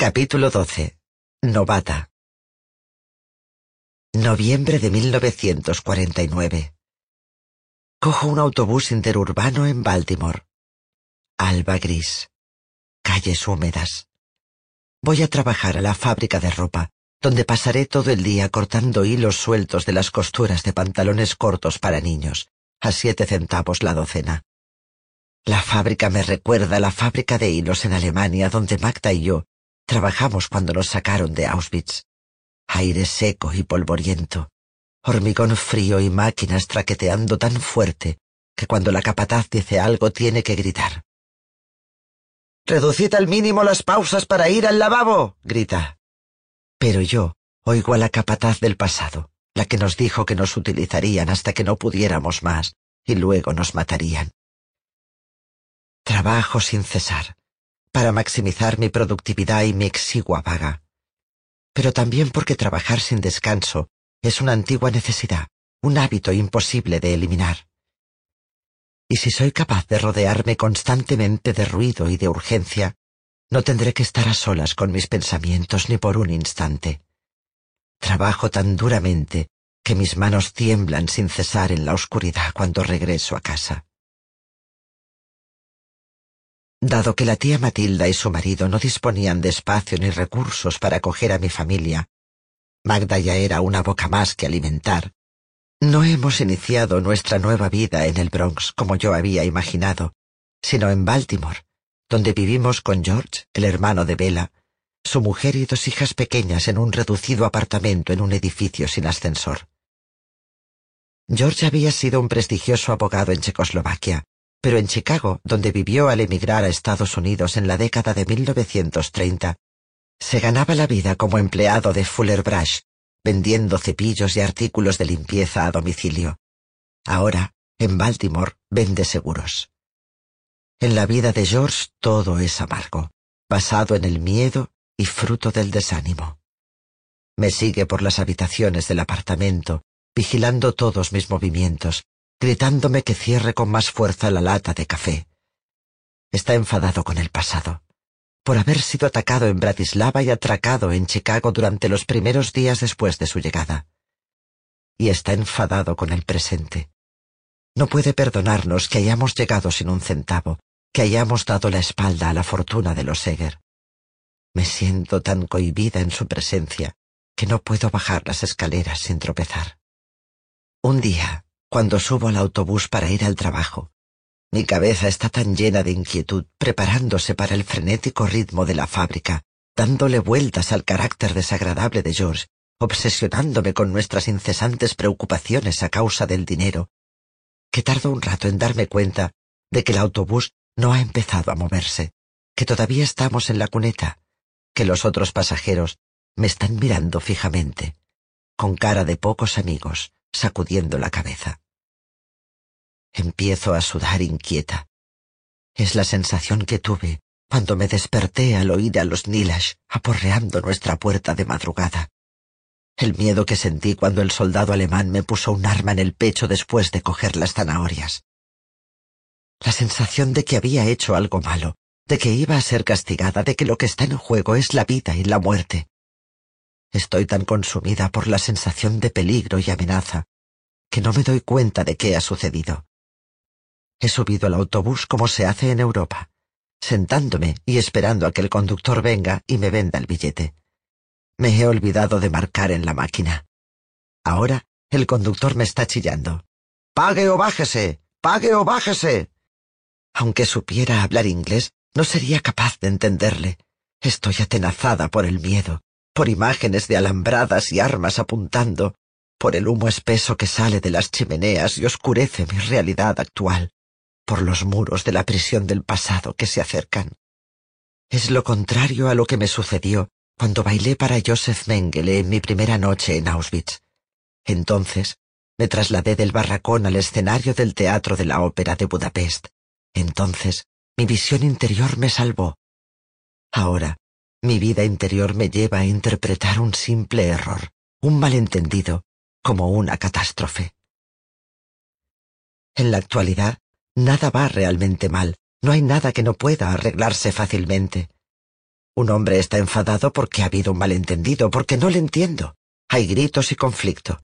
Capítulo 12. Novata. Noviembre de 1949. Cojo un autobús interurbano en Baltimore. Alba gris. Calles húmedas. Voy a trabajar a la fábrica de ropa, donde pasaré todo el día cortando hilos sueltos de las costuras de pantalones cortos para niños, a siete centavos la docena. La fábrica me recuerda a la fábrica de hilos en Alemania donde Magda y yo Trabajamos cuando nos sacaron de Auschwitz. Aire seco y polvoriento, hormigón frío y máquinas traqueteando tan fuerte que cuando la capataz dice algo tiene que gritar. Reducid al mínimo las pausas para ir al lavabo, grita. Pero yo oigo a la capataz del pasado, la que nos dijo que nos utilizarían hasta que no pudiéramos más y luego nos matarían. Trabajo sin cesar, para maximizar mi productividad y mi exigua paga. Pero también porque trabajar sin descanso es una antigua necesidad, un hábito imposible de eliminar. Y si soy capaz de rodearme constantemente de ruido y de urgencia, no tendré que estar a solas con mis pensamientos ni por un instante. Trabajo tan duramente que mis manos tiemblan sin cesar en la oscuridad cuando regreso a casa. Dado que la tía Matilda y su marido no disponían de espacio ni recursos para acoger a mi familia, Magda ya era una boca más que alimentar. No hemos iniciado nuestra nueva vida en el Bronx como yo había imaginado, sino en Baltimore, donde vivimos con George, el hermano de Bella, su mujer y dos hijas pequeñas en un reducido apartamento en un edificio sin ascensor. George había sido un prestigioso abogado en Checoslovaquia, pero en Chicago, donde vivió al emigrar a Estados Unidos en la década de 1930, se ganaba la vida como empleado de Fuller Brush, vendiendo cepillos y artículos de limpieza a domicilio. Ahora, en Baltimore, vende seguros. En la vida de George todo es amargo, basado en el miedo y fruto del desánimo. Me sigue por las habitaciones del apartamento, vigilando todos mis movimientos, gritándome que cierre con más fuerza la lata de café. Está enfadado con el pasado. por haber sido atacado en Bratislava y atracado en Chicago durante los primeros días después de su llegada. Y está enfadado con el presente. No puede perdonarnos que hayamos llegado sin un centavo, que hayamos dado la espalda a la fortuna de los Seger. Me siento tan cohibida en su presencia que no puedo bajar las escaleras sin tropezar. Un día, cuando subo al autobús para ir al trabajo, mi cabeza está tan llena de inquietud, preparándose para el frenético ritmo de la fábrica, dándole vueltas al carácter desagradable de George, obsesionándome con nuestras incesantes preocupaciones a causa del dinero, que tardo un rato en darme cuenta de que el autobús no ha empezado a moverse, que todavía estamos en la cuneta, que los otros pasajeros me están mirando fijamente, con cara de pocos amigos, sacudiendo la cabeza. Empiezo a sudar inquieta. Es la sensación que tuve cuando me desperté al oír a los Nilash aporreando nuestra puerta de madrugada. El miedo que sentí cuando el soldado alemán me puso un arma en el pecho después de coger las zanahorias. La sensación de que había hecho algo malo, de que iba a ser castigada, de que lo que está en juego es la vida y la muerte. Estoy tan consumida por la sensación de peligro y amenaza que no me doy cuenta de qué ha sucedido. He subido al autobús como se hace en Europa, sentándome y esperando a que el conductor venga y me venda el billete. Me he olvidado de marcar en la máquina. Ahora el conductor me está chillando. Pague o bájese. Pague o bájese. Aunque supiera hablar inglés, no sería capaz de entenderle. Estoy atenazada por el miedo, por imágenes de alambradas y armas apuntando, por el humo espeso que sale de las chimeneas y oscurece mi realidad actual, por los muros de la prisión del pasado que se acercan. Es lo contrario a lo que me sucedió cuando bailé para Joseph Mengele en mi primera noche en Auschwitz. Entonces me trasladé del barracón al escenario del Teatro de la Ópera de Budapest. Entonces, mi visión interior me salvó. Ahora, mi vida interior me lleva a interpretar un simple error, un malentendido, como una catástrofe. En la actualidad, nada va realmente mal, no hay nada que no pueda arreglarse fácilmente. Un hombre está enfadado porque ha habido un malentendido, porque no le entiendo. Hay gritos y conflicto.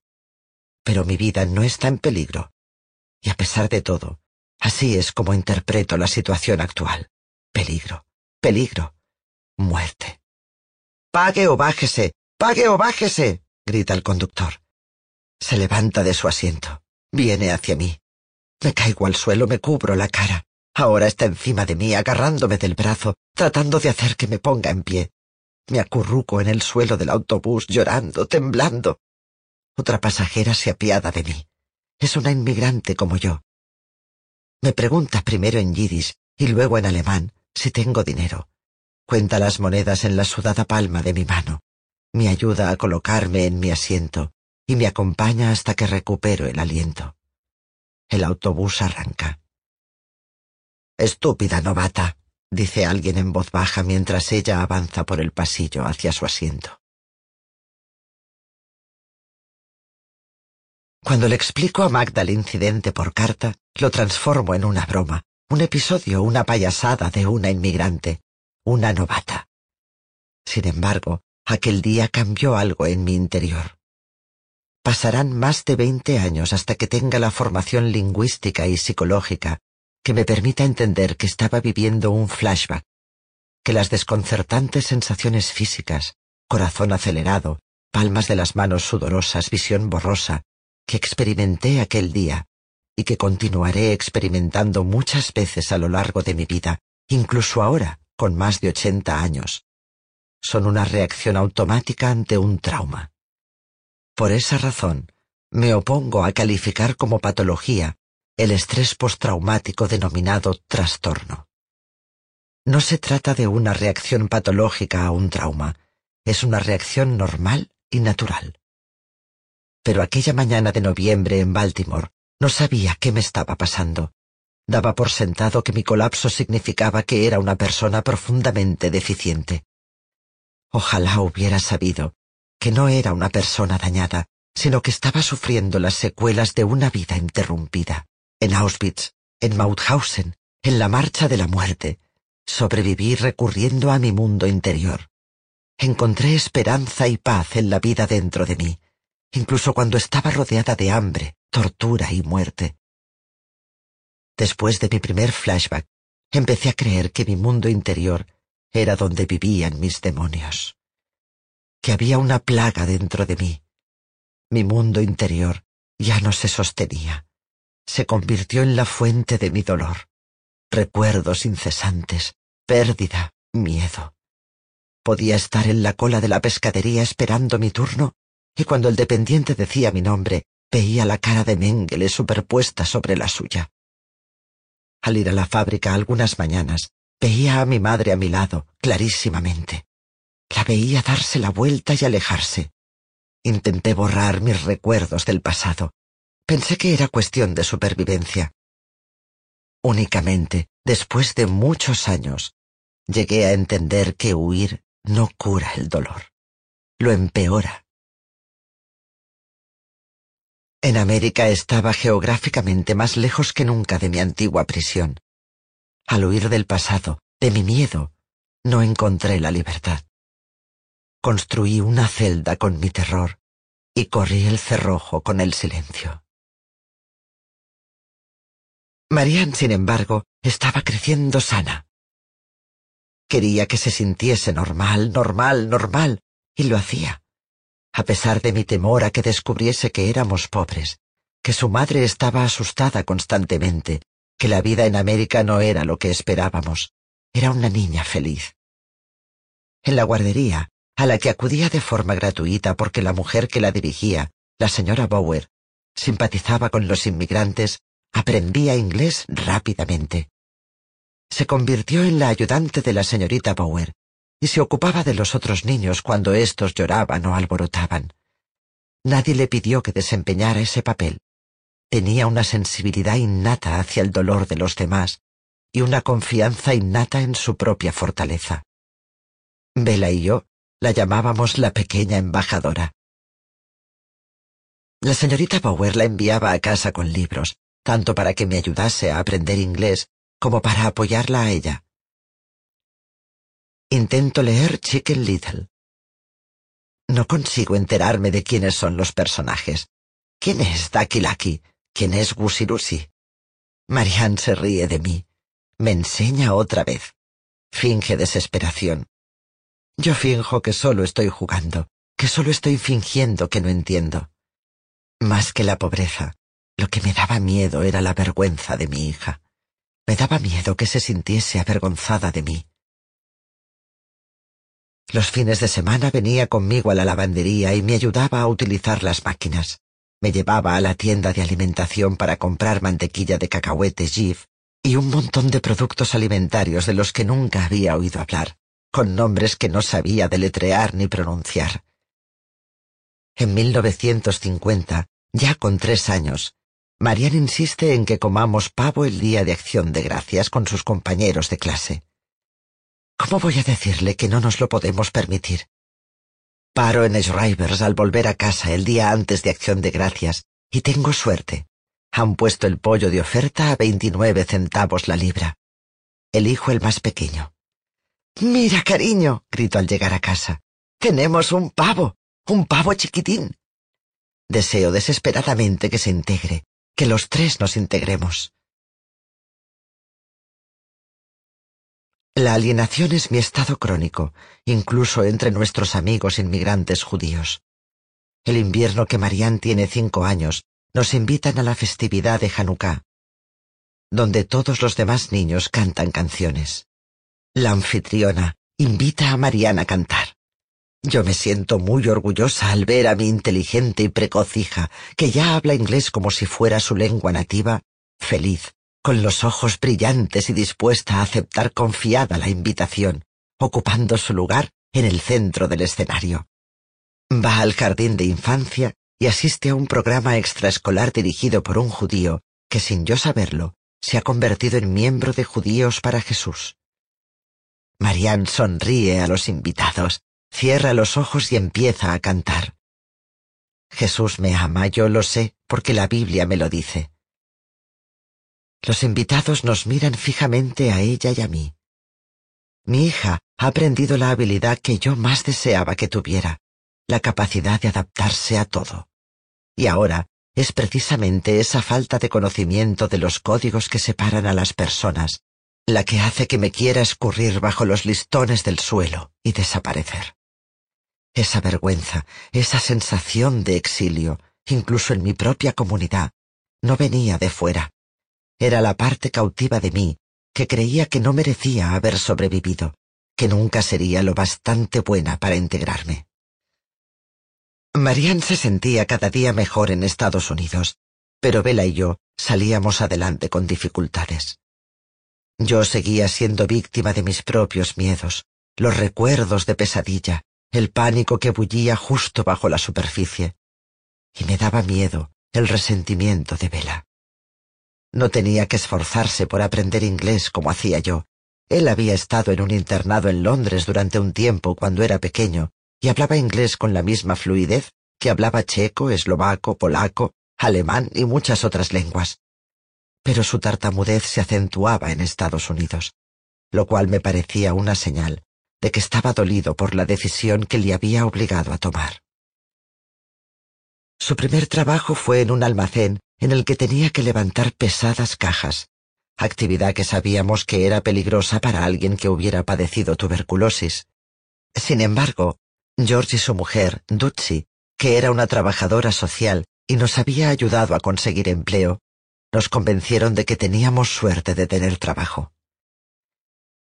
Pero mi vida no está en peligro. Y a pesar de todo, Así es como interpreto la situación actual. Peligro, peligro, muerte. Pague o bájese, pague o bájese, grita el conductor. Se levanta de su asiento. Viene hacia mí. Me caigo al suelo, me cubro la cara. Ahora está encima de mí, agarrándome del brazo, tratando de hacer que me ponga en pie. Me acurruco en el suelo del autobús, llorando, temblando. Otra pasajera se apiada de mí. Es una inmigrante como yo. Me pregunta primero en yiddish y luego en alemán si tengo dinero. Cuenta las monedas en la sudada palma de mi mano. Me ayuda a colocarme en mi asiento y me acompaña hasta que recupero el aliento. El autobús arranca. Estúpida novata, dice alguien en voz baja mientras ella avanza por el pasillo hacia su asiento. Cuando le explico a Magda el incidente por carta, lo transformo en una broma, un episodio, una payasada de una inmigrante, una novata. Sin embargo, aquel día cambió algo en mi interior. Pasarán más de veinte años hasta que tenga la formación lingüística y psicológica que me permita entender que estaba viviendo un flashback, que las desconcertantes sensaciones físicas, corazón acelerado, palmas de las manos sudorosas, visión borrosa, que experimenté aquel día y que continuaré experimentando muchas veces a lo largo de mi vida, incluso ahora, con más de ochenta años. Son una reacción automática ante un trauma. Por esa razón, me opongo a calificar como patología el estrés postraumático denominado trastorno. No se trata de una reacción patológica a un trauma, es una reacción normal y natural pero aquella mañana de noviembre en Baltimore no sabía qué me estaba pasando. Daba por sentado que mi colapso significaba que era una persona profundamente deficiente. Ojalá hubiera sabido que no era una persona dañada, sino que estaba sufriendo las secuelas de una vida interrumpida. En Auschwitz, en Mauthausen, en la marcha de la muerte, Sobreviví recurriendo a mi mundo interior. Encontré esperanza y paz en la vida dentro de mí, incluso cuando estaba rodeada de hambre, tortura y muerte. Después de mi primer flashback, empecé a creer que mi mundo interior era donde vivían mis demonios, que había una plaga dentro de mí. Mi mundo interior ya no se sostenía, se convirtió en la fuente de mi dolor, recuerdos incesantes, pérdida, miedo. Podía estar en la cola de la pescadería esperando mi turno, y cuando el dependiente decía mi nombre, veía la cara de Mengele superpuesta sobre la suya. Al ir a la fábrica algunas mañanas, veía a mi madre a mi lado, clarísimamente. La veía darse la vuelta y alejarse. Intenté borrar mis recuerdos del pasado. Pensé que era cuestión de supervivencia. Únicamente, después de muchos años, llegué a entender que huir no cura el dolor, lo empeora. En América estaba geográficamente más lejos que nunca de mi antigua prisión. Al huir del pasado, de mi miedo, no encontré la libertad. Construí una celda con mi terror y corrí el cerrojo con el silencio. Marianne, sin embargo, estaba creciendo sana. Quería que se sintiese normal, normal, normal, y lo hacía. A pesar de mi temor a que descubriese que éramos pobres, que su madre estaba asustada constantemente, que la vida en América no era lo que esperábamos, era una niña feliz. En la guardería, a la que acudía de forma gratuita porque la mujer que la dirigía, la señora Bower, simpatizaba con los inmigrantes, aprendía inglés rápidamente se convirtió en la ayudante de la señorita Bower y se ocupaba de los otros niños cuando éstos lloraban o alborotaban. Nadie le pidió que desempeñara ese papel. Tenía una sensibilidad innata hacia el dolor de los demás y una confianza innata en su propia fortaleza. Bella y yo la llamábamos la pequeña embajadora. La señorita Bower la enviaba a casa con libros, tanto para que me ayudase a aprender inglés como para apoyarla a ella. Intento leer Chicken Little. No consigo enterarme de quiénes son los personajes. ¿Quién es Dakilaki? ¿Quién es Gusirusi? Marianne se ríe de mí. Me enseña otra vez. Finge desesperación. Yo finjo que solo estoy jugando, que solo estoy fingiendo que no entiendo. Más que la pobreza, lo que me daba miedo era la vergüenza de mi hija. Me daba miedo que se sintiese avergonzada de mí. Los fines de semana venía conmigo a la lavandería y me ayudaba a utilizar las máquinas. Me llevaba a la tienda de alimentación para comprar mantequilla de cacahuete Jif y un montón de productos alimentarios de los que nunca había oído hablar, con nombres que no sabía deletrear ni pronunciar. En 1950, ya con tres años, Marian insiste en que comamos pavo el día de acción de gracias con sus compañeros de clase. ¿Cómo voy a decirle que no nos lo podemos permitir? Paro en Schreibers al volver a casa el día antes de acción de gracias y tengo suerte. Han puesto el pollo de oferta a 29 centavos la libra. Elijo el más pequeño. Mira, cariño, grito al llegar a casa. Tenemos un pavo, un pavo chiquitín. Deseo desesperadamente que se integre, que los tres nos integremos. La alienación es mi estado crónico, incluso entre nuestros amigos inmigrantes judíos. El invierno que Marianne tiene cinco años nos invitan a la festividad de Hanukkah, donde todos los demás niños cantan canciones. La anfitriona invita a Marianne a cantar. Yo me siento muy orgullosa al ver a mi inteligente y precoz hija, que ya habla inglés como si fuera su lengua nativa, feliz, con los ojos brillantes y dispuesta a aceptar confiada la invitación, ocupando su lugar en el centro del escenario. Va al jardín de infancia y asiste a un programa extraescolar dirigido por un judío que, sin yo saberlo, se ha convertido en miembro de Judíos para Jesús. Marianne sonríe a los invitados cierra los ojos y empieza a cantar. Jesús me ama, yo lo sé, porque la Biblia me lo dice. Los invitados nos miran fijamente a ella y a mí. Mi hija ha aprendido la habilidad que yo más deseaba que tuviera, la capacidad de adaptarse a todo. Y ahora es precisamente esa falta de conocimiento de los códigos que separan a las personas la que hace que me quiera escurrir bajo los listones del suelo y desaparecer. Esa vergüenza, esa sensación de exilio, incluso en mi propia comunidad, no venía de fuera. Era la parte cautiva de mí que creía que no merecía haber sobrevivido, que nunca sería lo bastante buena para integrarme. Marianne se sentía cada día mejor en Estados Unidos, pero Bella y yo salíamos adelante con dificultades. Yo seguía siendo víctima de mis propios miedos, los recuerdos de pesadilla, el pánico que bullía justo bajo la superficie. Y me daba miedo el resentimiento de Vela. No tenía que esforzarse por aprender inglés como hacía yo. Él había estado en un internado en Londres durante un tiempo cuando era pequeño y hablaba inglés con la misma fluidez que hablaba checo, eslovaco, polaco, alemán y muchas otras lenguas pero su tartamudez se acentuaba en Estados Unidos, lo cual me parecía una señal de que estaba dolido por la decisión que le había obligado a tomar. Su primer trabajo fue en un almacén en el que tenía que levantar pesadas cajas, actividad que sabíamos que era peligrosa para alguien que hubiera padecido tuberculosis. Sin embargo, George y su mujer, Dutsi, que era una trabajadora social y nos había ayudado a conseguir empleo, nos convencieron de que teníamos suerte de tener trabajo.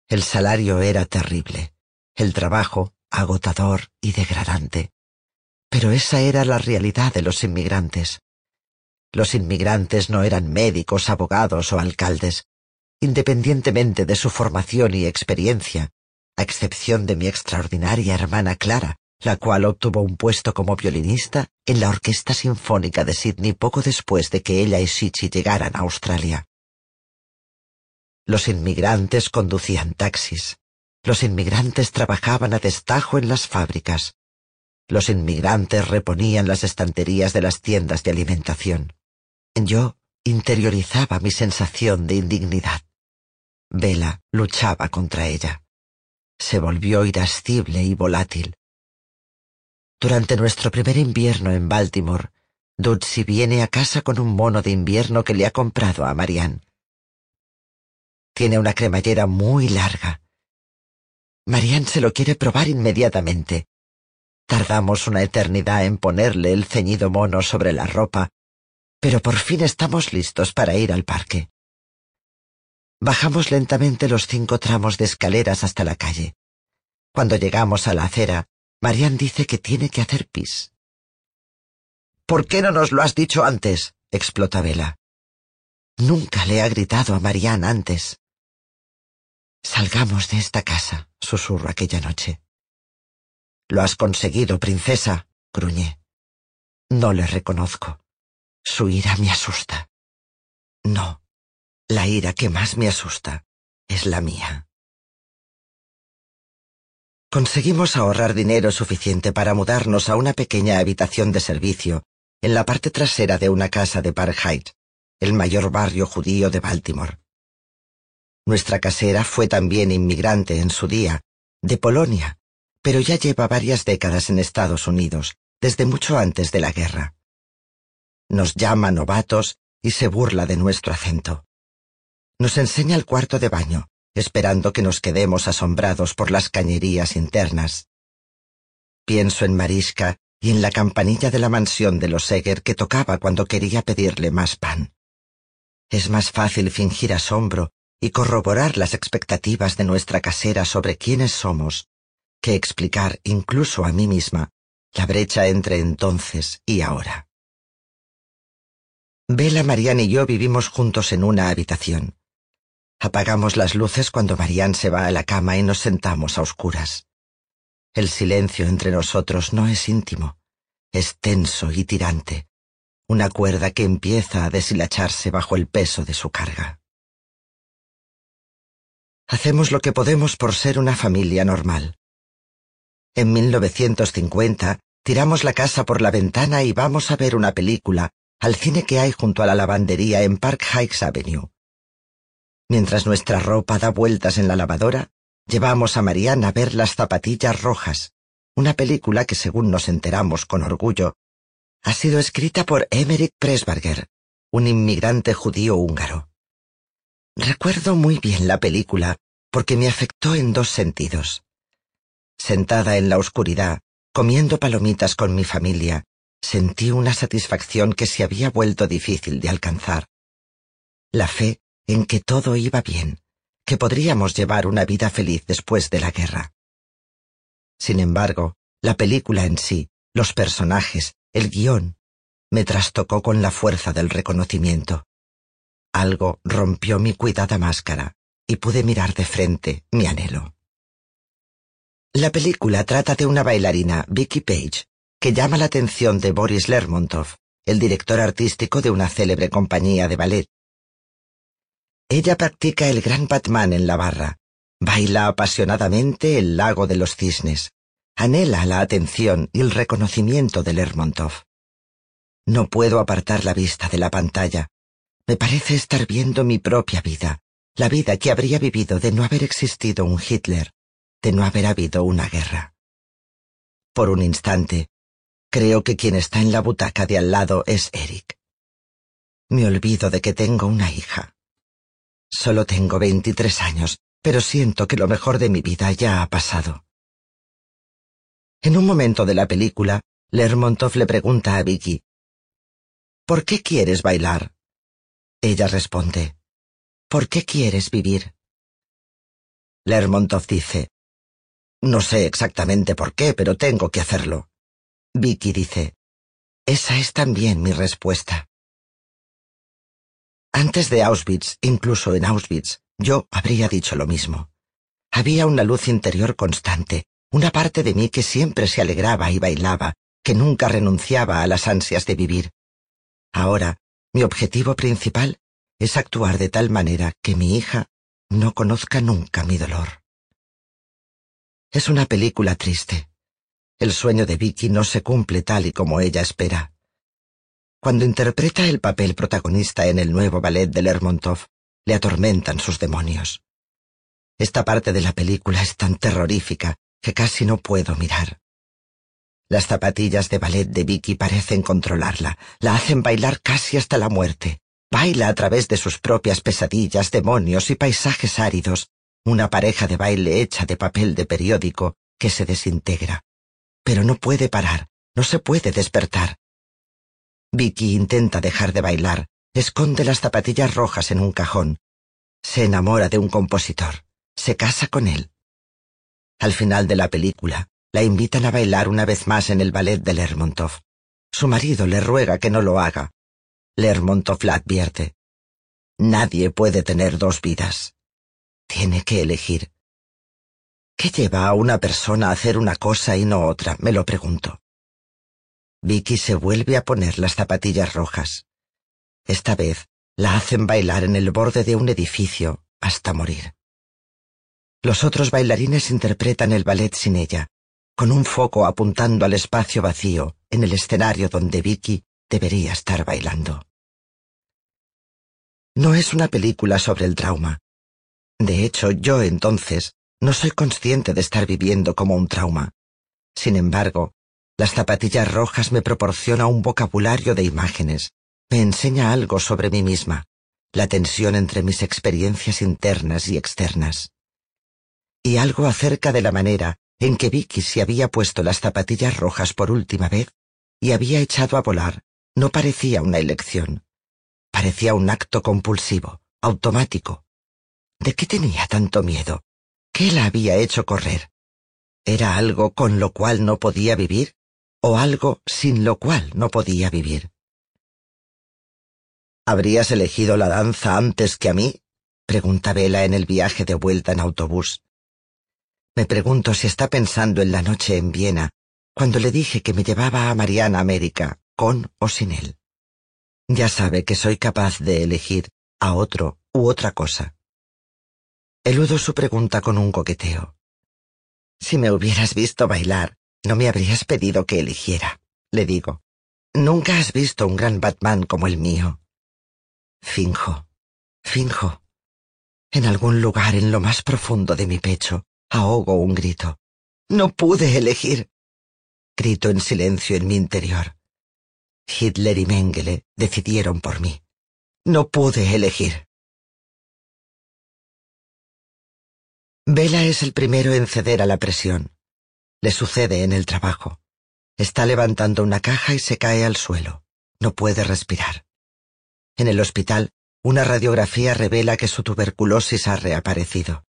El salario era terrible, el trabajo agotador y degradante. Pero esa era la realidad de los inmigrantes. Los inmigrantes no eran médicos, abogados o alcaldes. Independientemente de su formación y experiencia, a excepción de mi extraordinaria hermana Clara, la cual obtuvo un puesto como violinista en la Orquesta Sinfónica de Sydney poco después de que ella y Shichi llegaran a Australia. Los inmigrantes conducían taxis. Los inmigrantes trabajaban a destajo en las fábricas. Los inmigrantes reponían las estanterías de las tiendas de alimentación. Yo interiorizaba mi sensación de indignidad. Vela luchaba contra ella. Se volvió irascible y volátil durante nuestro primer invierno en Baltimore, Dudsi viene a casa con un mono de invierno que le ha comprado a Marianne. Tiene una cremallera muy larga. Marianne se lo quiere probar inmediatamente. Tardamos una eternidad en ponerle el ceñido mono sobre la ropa, pero por fin estamos listos para ir al parque. Bajamos lentamente los cinco tramos de escaleras hasta la calle. Cuando llegamos a la acera, Marian dice que tiene que hacer pis. ¿Por qué no nos lo has dicho antes? explota Vela. Nunca le ha gritado a Marian antes. Salgamos de esta casa, susurro aquella noche. Lo has conseguido, princesa, gruñé. No le reconozco. Su ira me asusta. No, la ira que más me asusta es la mía. Conseguimos ahorrar dinero suficiente para mudarnos a una pequeña habitación de servicio en la parte trasera de una casa de Park Heights, el mayor barrio judío de Baltimore. Nuestra casera fue también inmigrante en su día, de Polonia, pero ya lleva varias décadas en Estados Unidos, desde mucho antes de la guerra. Nos llama novatos y se burla de nuestro acento. Nos enseña el cuarto de baño, esperando que nos quedemos asombrados por las cañerías internas. Pienso en Mariska y en la campanilla de la mansión de los Eger que tocaba cuando quería pedirle más pan. Es más fácil fingir asombro y corroborar las expectativas de nuestra casera sobre quiénes somos que explicar incluso a mí misma la brecha entre entonces y ahora. Bela, Marianne y yo vivimos juntos en una habitación. Apagamos las luces cuando Marianne se va a la cama y nos sentamos a oscuras. El silencio entre nosotros no es íntimo, es tenso y tirante, una cuerda que empieza a deshilacharse bajo el peso de su carga. Hacemos lo que podemos por ser una familia normal. En 1950 tiramos la casa por la ventana y vamos a ver una película al cine que hay junto a la lavandería en Park Heights Avenue. Mientras nuestra ropa da vueltas en la lavadora, llevamos a Mariana a ver Las zapatillas rojas, una película que, según nos enteramos con orgullo, ha sido escrita por Emmerich Presberger, un inmigrante judío húngaro. Recuerdo muy bien la película porque me afectó en dos sentidos. Sentada en la oscuridad, comiendo palomitas con mi familia, sentí una satisfacción que se había vuelto difícil de alcanzar. La fe en que todo iba bien, que podríamos llevar una vida feliz después de la guerra. Sin embargo, la película en sí, los personajes, el guion, me trastocó con la fuerza del reconocimiento. Algo rompió mi cuidada máscara y pude mirar de frente mi anhelo. La película trata de una bailarina, Vicky Page, que llama la atención de Boris Lermontov, el director artístico de una célebre compañía de ballet. Ella practica el gran Batman en la barra, baila apasionadamente el lago de los cisnes, anhela la atención y el reconocimiento de Lermontov. No puedo apartar la vista de la pantalla. Me parece estar viendo mi propia vida, la vida que habría vivido de no haber existido un Hitler, de no haber habido una guerra. Por un instante, creo que quien está en la butaca de al lado es Eric. Me olvido de que tengo una hija. Solo tengo veintitrés años, pero siento que lo mejor de mi vida ya ha pasado. En un momento de la película, Lermontov le pregunta a Vicky, ¿Por qué quieres bailar? Ella responde, ¿Por qué quieres vivir? Lermontov dice, No sé exactamente por qué, pero tengo que hacerlo. Vicky dice, Esa es también mi respuesta. Antes de Auschwitz, incluso en Auschwitz, yo habría dicho lo mismo. Había una luz interior constante, una parte de mí que siempre se alegraba y bailaba, que nunca renunciaba a las ansias de vivir, Ahora, mi objetivo principal es actuar de tal manera que mi hija no conozca nunca mi dolor. Es una película triste. El sueño de Vicky no se cumple tal y como ella espera. Cuando interpreta el papel protagonista en el nuevo ballet de Lermontov, le atormentan sus demonios. Esta parte de la película es tan terrorífica que casi no puedo mirar. Las zapatillas de ballet de Vicky parecen controlarla, la hacen bailar casi hasta la muerte. Baila a través de sus propias pesadillas, demonios y paisajes áridos, una pareja de baile hecha de papel de periódico que se desintegra. Pero no puede parar, no se puede despertar. Vicky intenta dejar de bailar, esconde las zapatillas rojas en un cajón. Se enamora de un compositor, se casa con él. Al final de la película, la invitan a bailar una vez más en el ballet de Lermontov. Su marido le ruega que no lo haga. Lermontov la advierte. Nadie puede tener dos vidas. Tiene que elegir. ¿Qué lleva a una persona a hacer una cosa y no otra? Me lo pregunto. Vicky se vuelve a poner las zapatillas rojas. Esta vez la hacen bailar en el borde de un edificio hasta morir. Los otros bailarines interpretan el ballet sin ella, con un foco apuntando al espacio vacío en el escenario donde Vicky debería estar bailando. No es una película sobre el trauma. De hecho, yo entonces no soy consciente de estar viviendo como un trauma. Sin embargo, las zapatillas rojas me proporciona un vocabulario de imágenes, me enseña algo sobre mí misma, la tensión entre mis experiencias internas y externas. Y algo acerca de la manera en que Vicky se había puesto las zapatillas rojas por última vez y había echado a volar, no parecía una elección. Parecía un acto compulsivo, automático. ¿De qué tenía tanto miedo? ¿Qué la había hecho correr? ¿Era algo con lo cual no podía vivir? ¿O algo sin lo cual no podía vivir? ¿Habrías elegido la danza antes que a mí? pregunta Vela en el viaje de vuelta en autobús. Me pregunto si está pensando en la noche en Viena, cuando le dije que me llevaba a Mariana América, con o sin él. Ya sabe que soy capaz de elegir a otro u otra cosa. Eludo su pregunta con un coqueteo. Si me hubieras visto bailar, no me habrías pedido que eligiera, le digo. Nunca has visto un gran Batman como el mío. Finjo, finjo. En algún lugar en lo más profundo de mi pecho, Ahogo un grito. No pude elegir. Grito en silencio en mi interior. Hitler y Mengele decidieron por mí. No pude elegir. Vela es el primero en ceder a la presión. Le sucede en el trabajo. Está levantando una caja y se cae al suelo. No puede respirar. En el hospital, una radiografía revela que su tuberculosis ha reaparecido.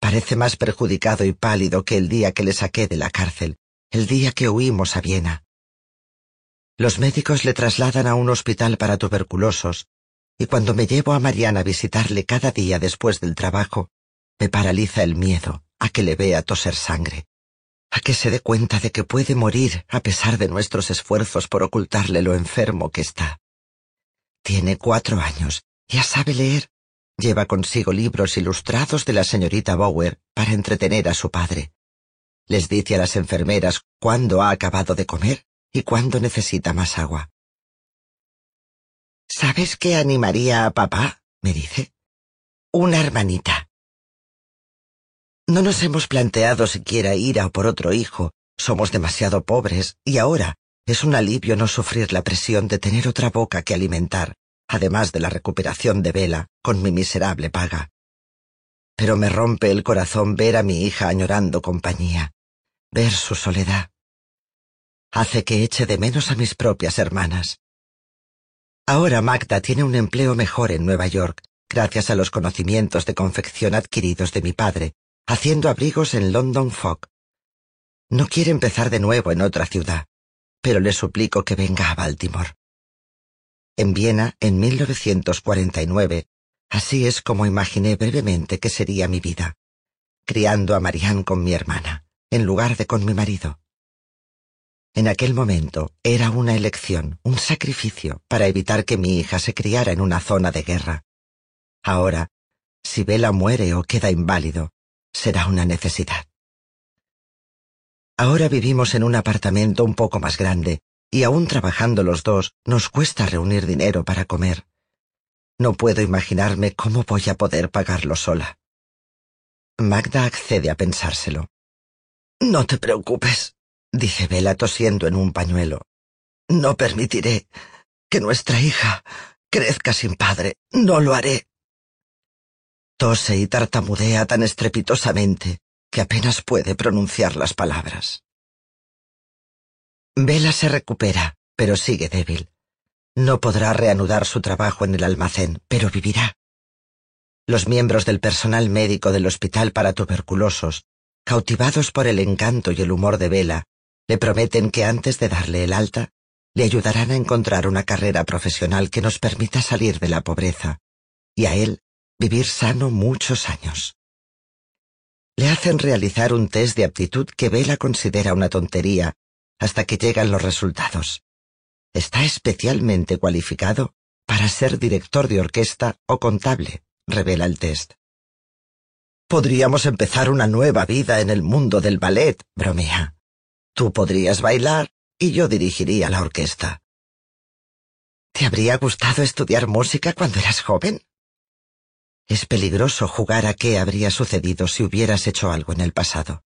Parece más perjudicado y pálido que el día que le saqué de la cárcel, el día que huimos a Viena. Los médicos le trasladan a un hospital para tuberculosos, y cuando me llevo a Mariana a visitarle cada día después del trabajo, me paraliza el miedo a que le vea toser sangre, a que se dé cuenta de que puede morir a pesar de nuestros esfuerzos por ocultarle lo enfermo que está. Tiene cuatro años, ya sabe leer. Lleva consigo libros ilustrados de la señorita Bower para entretener a su padre. Les dice a las enfermeras cuándo ha acabado de comer y cuándo necesita más agua. ¿Sabes qué animaría a papá? me dice. Una hermanita. No nos hemos planteado siquiera ir a por otro hijo. Somos demasiado pobres y ahora es un alivio no sufrir la presión de tener otra boca que alimentar, además de la recuperación de Vela con mi miserable paga. Pero me rompe el corazón ver a mi hija añorando compañía, ver su soledad. Hace que eche de menos a mis propias hermanas. Ahora Magda tiene un empleo mejor en Nueva York, gracias a los conocimientos de confección adquiridos de mi padre, haciendo abrigos en London Fog. No quiere empezar de nuevo en otra ciudad, pero le suplico que venga a Baltimore. En Viena, en 1949, así es como imaginé brevemente que sería mi vida, criando a Marianne con mi hermana, en lugar de con mi marido. En aquel momento era una elección, un sacrificio para evitar que mi hija se criara en una zona de guerra. Ahora, si Bella muere o queda inválido, será una necesidad. Ahora vivimos en un apartamento un poco más grande, y aún trabajando los dos, nos cuesta reunir dinero para comer. No puedo imaginarme cómo voy a poder pagarlo sola. Magda accede a pensárselo. No te preocupes, dice Bella tosiendo en un pañuelo. No permitiré que nuestra hija crezca sin padre. No lo haré. Tose y tartamudea tan estrepitosamente que apenas puede pronunciar las palabras. Vela se recupera, pero sigue débil. No podrá reanudar su trabajo en el almacén, pero vivirá. Los miembros del personal médico del hospital para tuberculosos, cautivados por el encanto y el humor de Vela, le prometen que antes de darle el alta, le ayudarán a encontrar una carrera profesional que nos permita salir de la pobreza, y a él vivir sano muchos años. Le hacen realizar un test de aptitud que Vela considera una tontería hasta que llegan los resultados. Está especialmente cualificado para ser director de orquesta o contable, revela el test. Podríamos empezar una nueva vida en el mundo del ballet, bromea. Tú podrías bailar y yo dirigiría la orquesta. ¿Te habría gustado estudiar música cuando eras joven? Es peligroso jugar a qué habría sucedido si hubieras hecho algo en el pasado.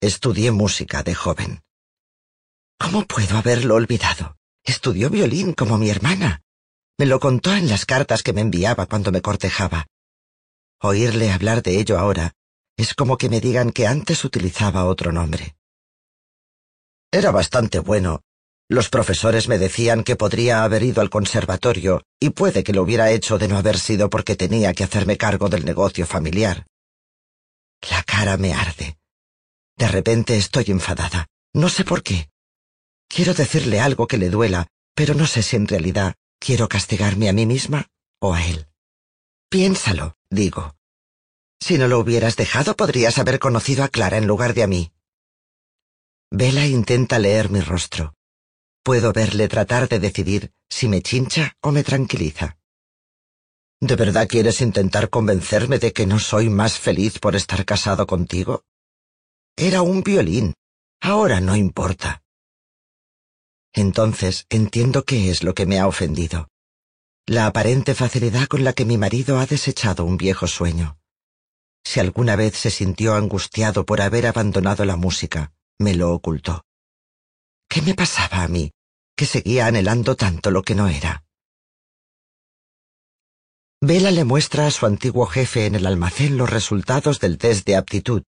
Estudié música de joven. ¿Cómo puedo haberlo olvidado? Estudió violín como mi hermana. Me lo contó en las cartas que me enviaba cuando me cortejaba. Oírle hablar de ello ahora es como que me digan que antes utilizaba otro nombre. Era bastante bueno los profesores me decían que podría haber ido al conservatorio y puede que lo hubiera hecho de no haber sido porque tenía que hacerme cargo del negocio familiar. La cara me arde. De repente estoy enfadada. No sé por qué. Quiero decirle algo que le duela, pero no sé si en realidad quiero castigarme a mí misma o a él. Piénsalo, digo. Si no lo hubieras dejado, podrías haber conocido a Clara en lugar de a mí. Vela intenta leer mi rostro. Puedo verle tratar de decidir si me chincha o me tranquiliza. ¿De verdad quieres intentar convencerme de que no soy más feliz por estar casado contigo? Era un violín. Ahora no importa. Entonces entiendo qué es lo que me ha ofendido. La aparente facilidad con la que mi marido ha desechado un viejo sueño. Si alguna vez se sintió angustiado por haber abandonado la música, me lo ocultó. ¿Qué me pasaba a mí, que seguía anhelando tanto lo que no era? Vela le muestra a su antiguo jefe en el almacén los resultados del test de aptitud,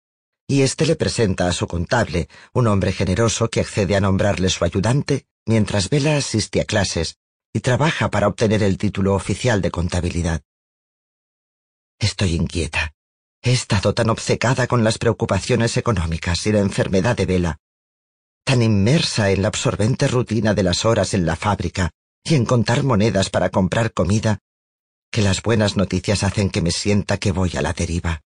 y éste le presenta a su contable, un hombre generoso que accede a nombrarle su ayudante, mientras Vela asiste a clases y trabaja para obtener el título oficial de contabilidad. Estoy inquieta. He estado tan obcecada con las preocupaciones económicas y la enfermedad de Vela, tan inmersa en la absorbente rutina de las horas en la fábrica y en contar monedas para comprar comida, que las buenas noticias hacen que me sienta que voy a la deriva.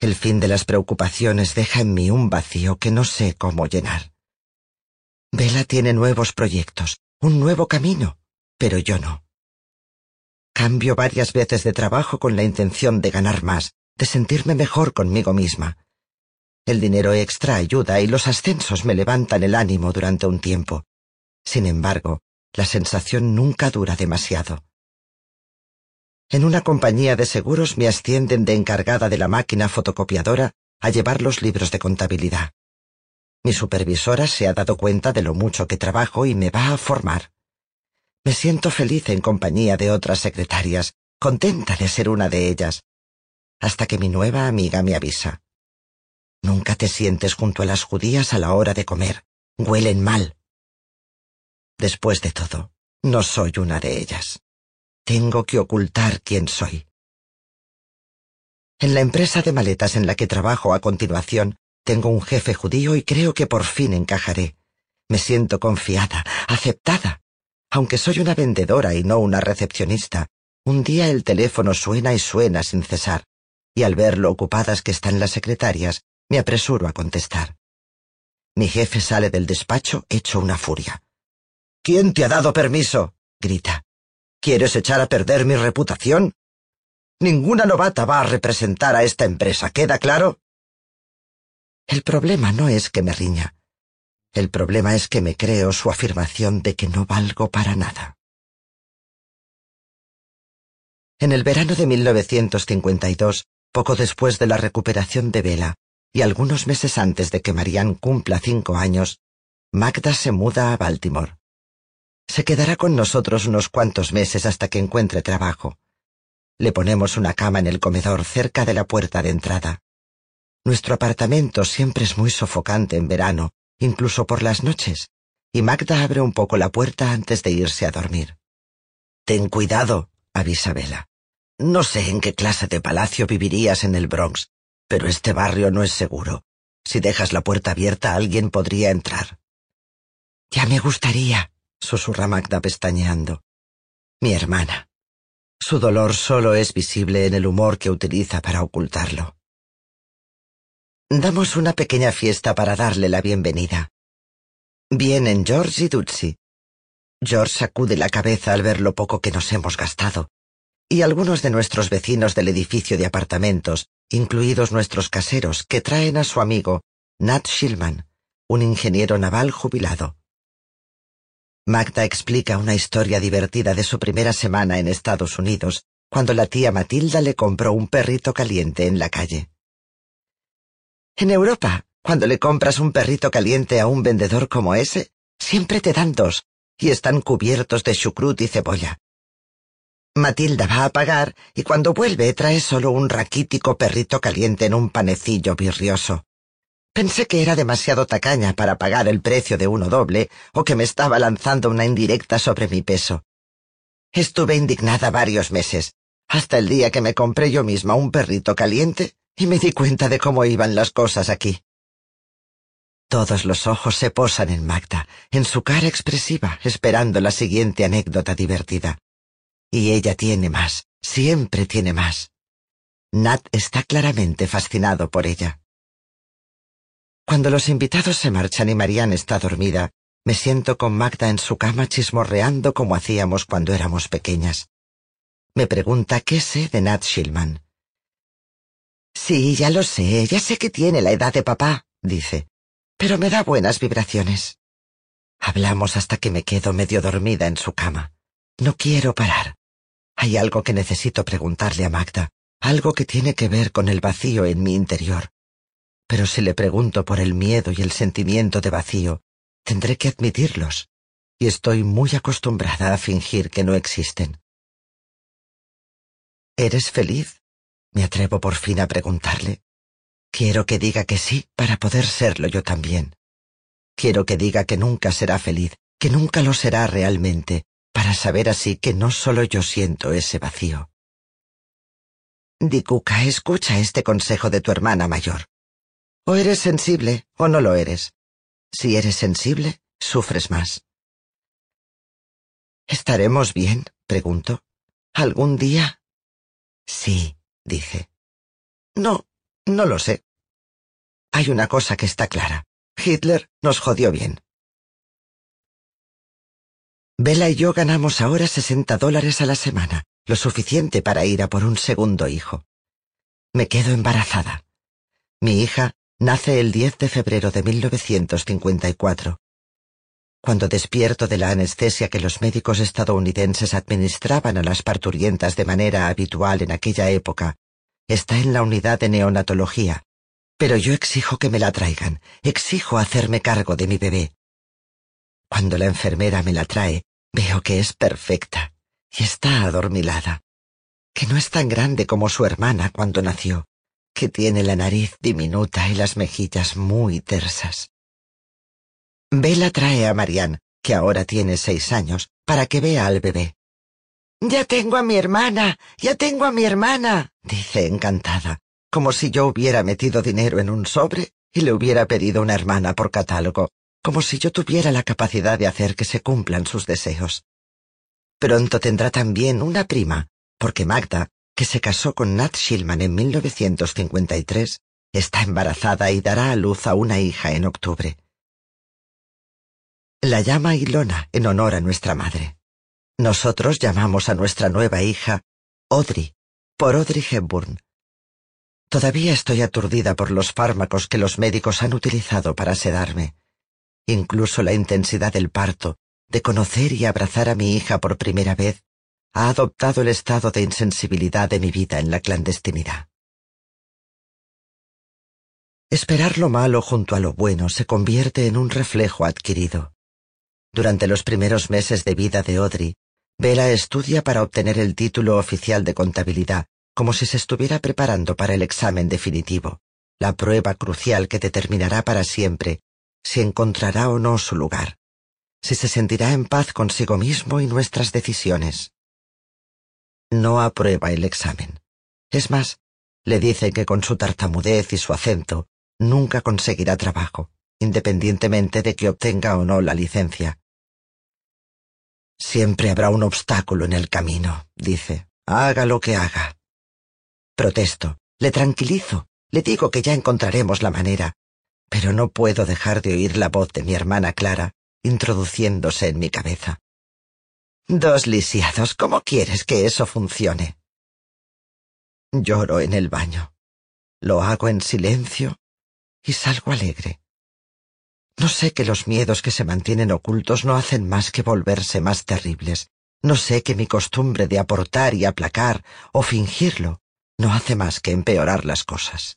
El fin de las preocupaciones deja en mí un vacío que no sé cómo llenar. Vela tiene nuevos proyectos, un nuevo camino, pero yo no. Cambio varias veces de trabajo con la intención de ganar más, de sentirme mejor conmigo misma. El dinero extra ayuda y los ascensos me levantan el ánimo durante un tiempo. Sin embargo, la sensación nunca dura demasiado. En una compañía de seguros me ascienden de encargada de la máquina fotocopiadora a llevar los libros de contabilidad. Mi supervisora se ha dado cuenta de lo mucho que trabajo y me va a formar. Me siento feliz en compañía de otras secretarias, contenta de ser una de ellas, hasta que mi nueva amiga me avisa. Nunca te sientes junto a las judías a la hora de comer. Huelen mal. Después de todo, no soy una de ellas. Tengo que ocultar quién soy. En la empresa de maletas en la que trabajo a continuación, tengo un jefe judío y creo que por fin encajaré. Me siento confiada, aceptada. Aunque soy una vendedora y no una recepcionista, un día el teléfono suena y suena sin cesar, y al ver lo ocupadas que están las secretarias, me apresuro a contestar. Mi jefe sale del despacho hecho una furia. ¿Quién te ha dado permiso? grita. ¿Quieres echar a perder mi reputación? Ninguna novata va a representar a esta empresa, ¿queda claro? El problema no es que me riña. El problema es que me creo su afirmación de que no valgo para nada. En el verano de 1952, poco después de la recuperación de Vela, y algunos meses antes de que Marianne cumpla cinco años, Magda se muda a Baltimore. Se quedará con nosotros unos cuantos meses hasta que encuentre trabajo. Le ponemos una cama en el comedor cerca de la puerta de entrada. Nuestro apartamento siempre es muy sofocante en verano, incluso por las noches, y Magda abre un poco la puerta antes de irse a dormir. Ten cuidado, avisa Bella. No sé en qué clase de palacio vivirías en el Bronx, pero este barrio no es seguro. Si dejas la puerta abierta alguien podría entrar. Ya me gustaría, susurra Magda pestañeando. Mi hermana. Su dolor solo es visible en el humor que utiliza para ocultarlo. Damos una pequeña fiesta para darle la bienvenida. Vienen George y Dutzy. George sacude la cabeza al ver lo poco que nos hemos gastado, y algunos de nuestros vecinos del edificio de apartamentos, incluidos nuestros caseros, que traen a su amigo, Nat Shillman, un ingeniero naval jubilado. Magda explica una historia divertida de su primera semana en Estados Unidos, cuando la tía Matilda le compró un perrito caliente en la calle. En Europa, cuando le compras un perrito caliente a un vendedor como ese, siempre te dan dos, y están cubiertos de chucrut y cebolla. Matilda va a pagar y cuando vuelve trae solo un raquítico perrito caliente en un panecillo virrioso. Pensé que era demasiado tacaña para pagar el precio de uno doble o que me estaba lanzando una indirecta sobre mi peso. Estuve indignada varios meses, hasta el día que me compré yo misma un perrito caliente y me di cuenta de cómo iban las cosas aquí. Todos los ojos se posan en Magda, en su cara expresiva, esperando la siguiente anécdota divertida. Y ella tiene más, siempre tiene más. Nat está claramente fascinado por ella. Cuando los invitados se marchan y Marianne está dormida, me siento con Magda en su cama chismorreando como hacíamos cuando éramos pequeñas. Me pregunta qué sé de Nat Shillman. Sí, ya lo sé, ya sé que tiene la edad de papá, dice, pero me da buenas vibraciones. Hablamos hasta que me quedo medio dormida en su cama. No quiero parar. Hay algo que necesito preguntarle a Magda, algo que tiene que ver con el vacío en mi interior. Pero si le pregunto por el miedo y el sentimiento de vacío, tendré que admitirlos, y estoy muy acostumbrada a fingir que no existen. ¿Eres feliz? Me atrevo por fin a preguntarle. Quiero que diga que sí para poder serlo yo también. Quiero que diga que nunca será feliz, que nunca lo será realmente, para saber así que no solo yo siento ese vacío. Dikuka, escucha este consejo de tu hermana mayor. O eres sensible o no lo eres. Si eres sensible, sufres más. ¿Estaremos bien? pregunto. ¿Algún día? Sí, dice. No, no lo sé. Hay una cosa que está clara. Hitler nos jodió bien. Bella y yo ganamos ahora 60 dólares a la semana, lo suficiente para ir a por un segundo hijo. Me quedo embarazada. Mi hija nace el 10 de febrero de 1954. Cuando despierto de la anestesia que los médicos estadounidenses administraban a las parturientas de manera habitual en aquella época, está en la unidad de neonatología, pero yo exijo que me la traigan, exijo hacerme cargo de mi bebé. Cuando la enfermera me la trae, veo que es perfecta y está adormilada, que no es tan grande como su hermana cuando nació, que tiene la nariz diminuta y las mejillas muy tersas. Bella trae a Marianne, que ahora tiene seis años, para que vea al bebé. Ya tengo a mi hermana, ya tengo a mi hermana, dice encantada, como si yo hubiera metido dinero en un sobre y le hubiera pedido una hermana por catálogo, como si yo tuviera la capacidad de hacer que se cumplan sus deseos. Pronto tendrá también una prima, porque Magda, que se casó con Nat Shilman en 1953, está embarazada y dará a luz a una hija en octubre. La llama Ilona en honor a nuestra madre. Nosotros llamamos a nuestra nueva hija Audrey, por Audrey Hepburn. Todavía estoy aturdida por los fármacos que los médicos han utilizado para sedarme. Incluso la intensidad del parto, de conocer y abrazar a mi hija por primera vez, ha adoptado el estado de insensibilidad de mi vida en la clandestinidad. Esperar lo malo junto a lo bueno se convierte en un reflejo adquirido. Durante los primeros meses de vida de Audrey, Bella estudia para obtener el título oficial de contabilidad, como si se estuviera preparando para el examen definitivo, la prueba crucial que determinará para siempre si encontrará o no su lugar, si se sentirá en paz consigo mismo y nuestras decisiones. No aprueba el examen. Es más, le dice que con su tartamudez y su acento nunca conseguirá trabajo, independientemente de que obtenga o no la licencia. Siempre habrá un obstáculo en el camino, dice, haga lo que haga. Protesto, le tranquilizo, le digo que ya encontraremos la manera, pero no puedo dejar de oír la voz de mi hermana Clara introduciéndose en mi cabeza. Dos lisiados, ¿cómo quieres que eso funcione? Lloro en el baño. Lo hago en silencio y salgo alegre. No sé que los miedos que se mantienen ocultos no hacen más que volverse más terribles. No sé que mi costumbre de aportar y aplacar o fingirlo no hace más que empeorar las cosas.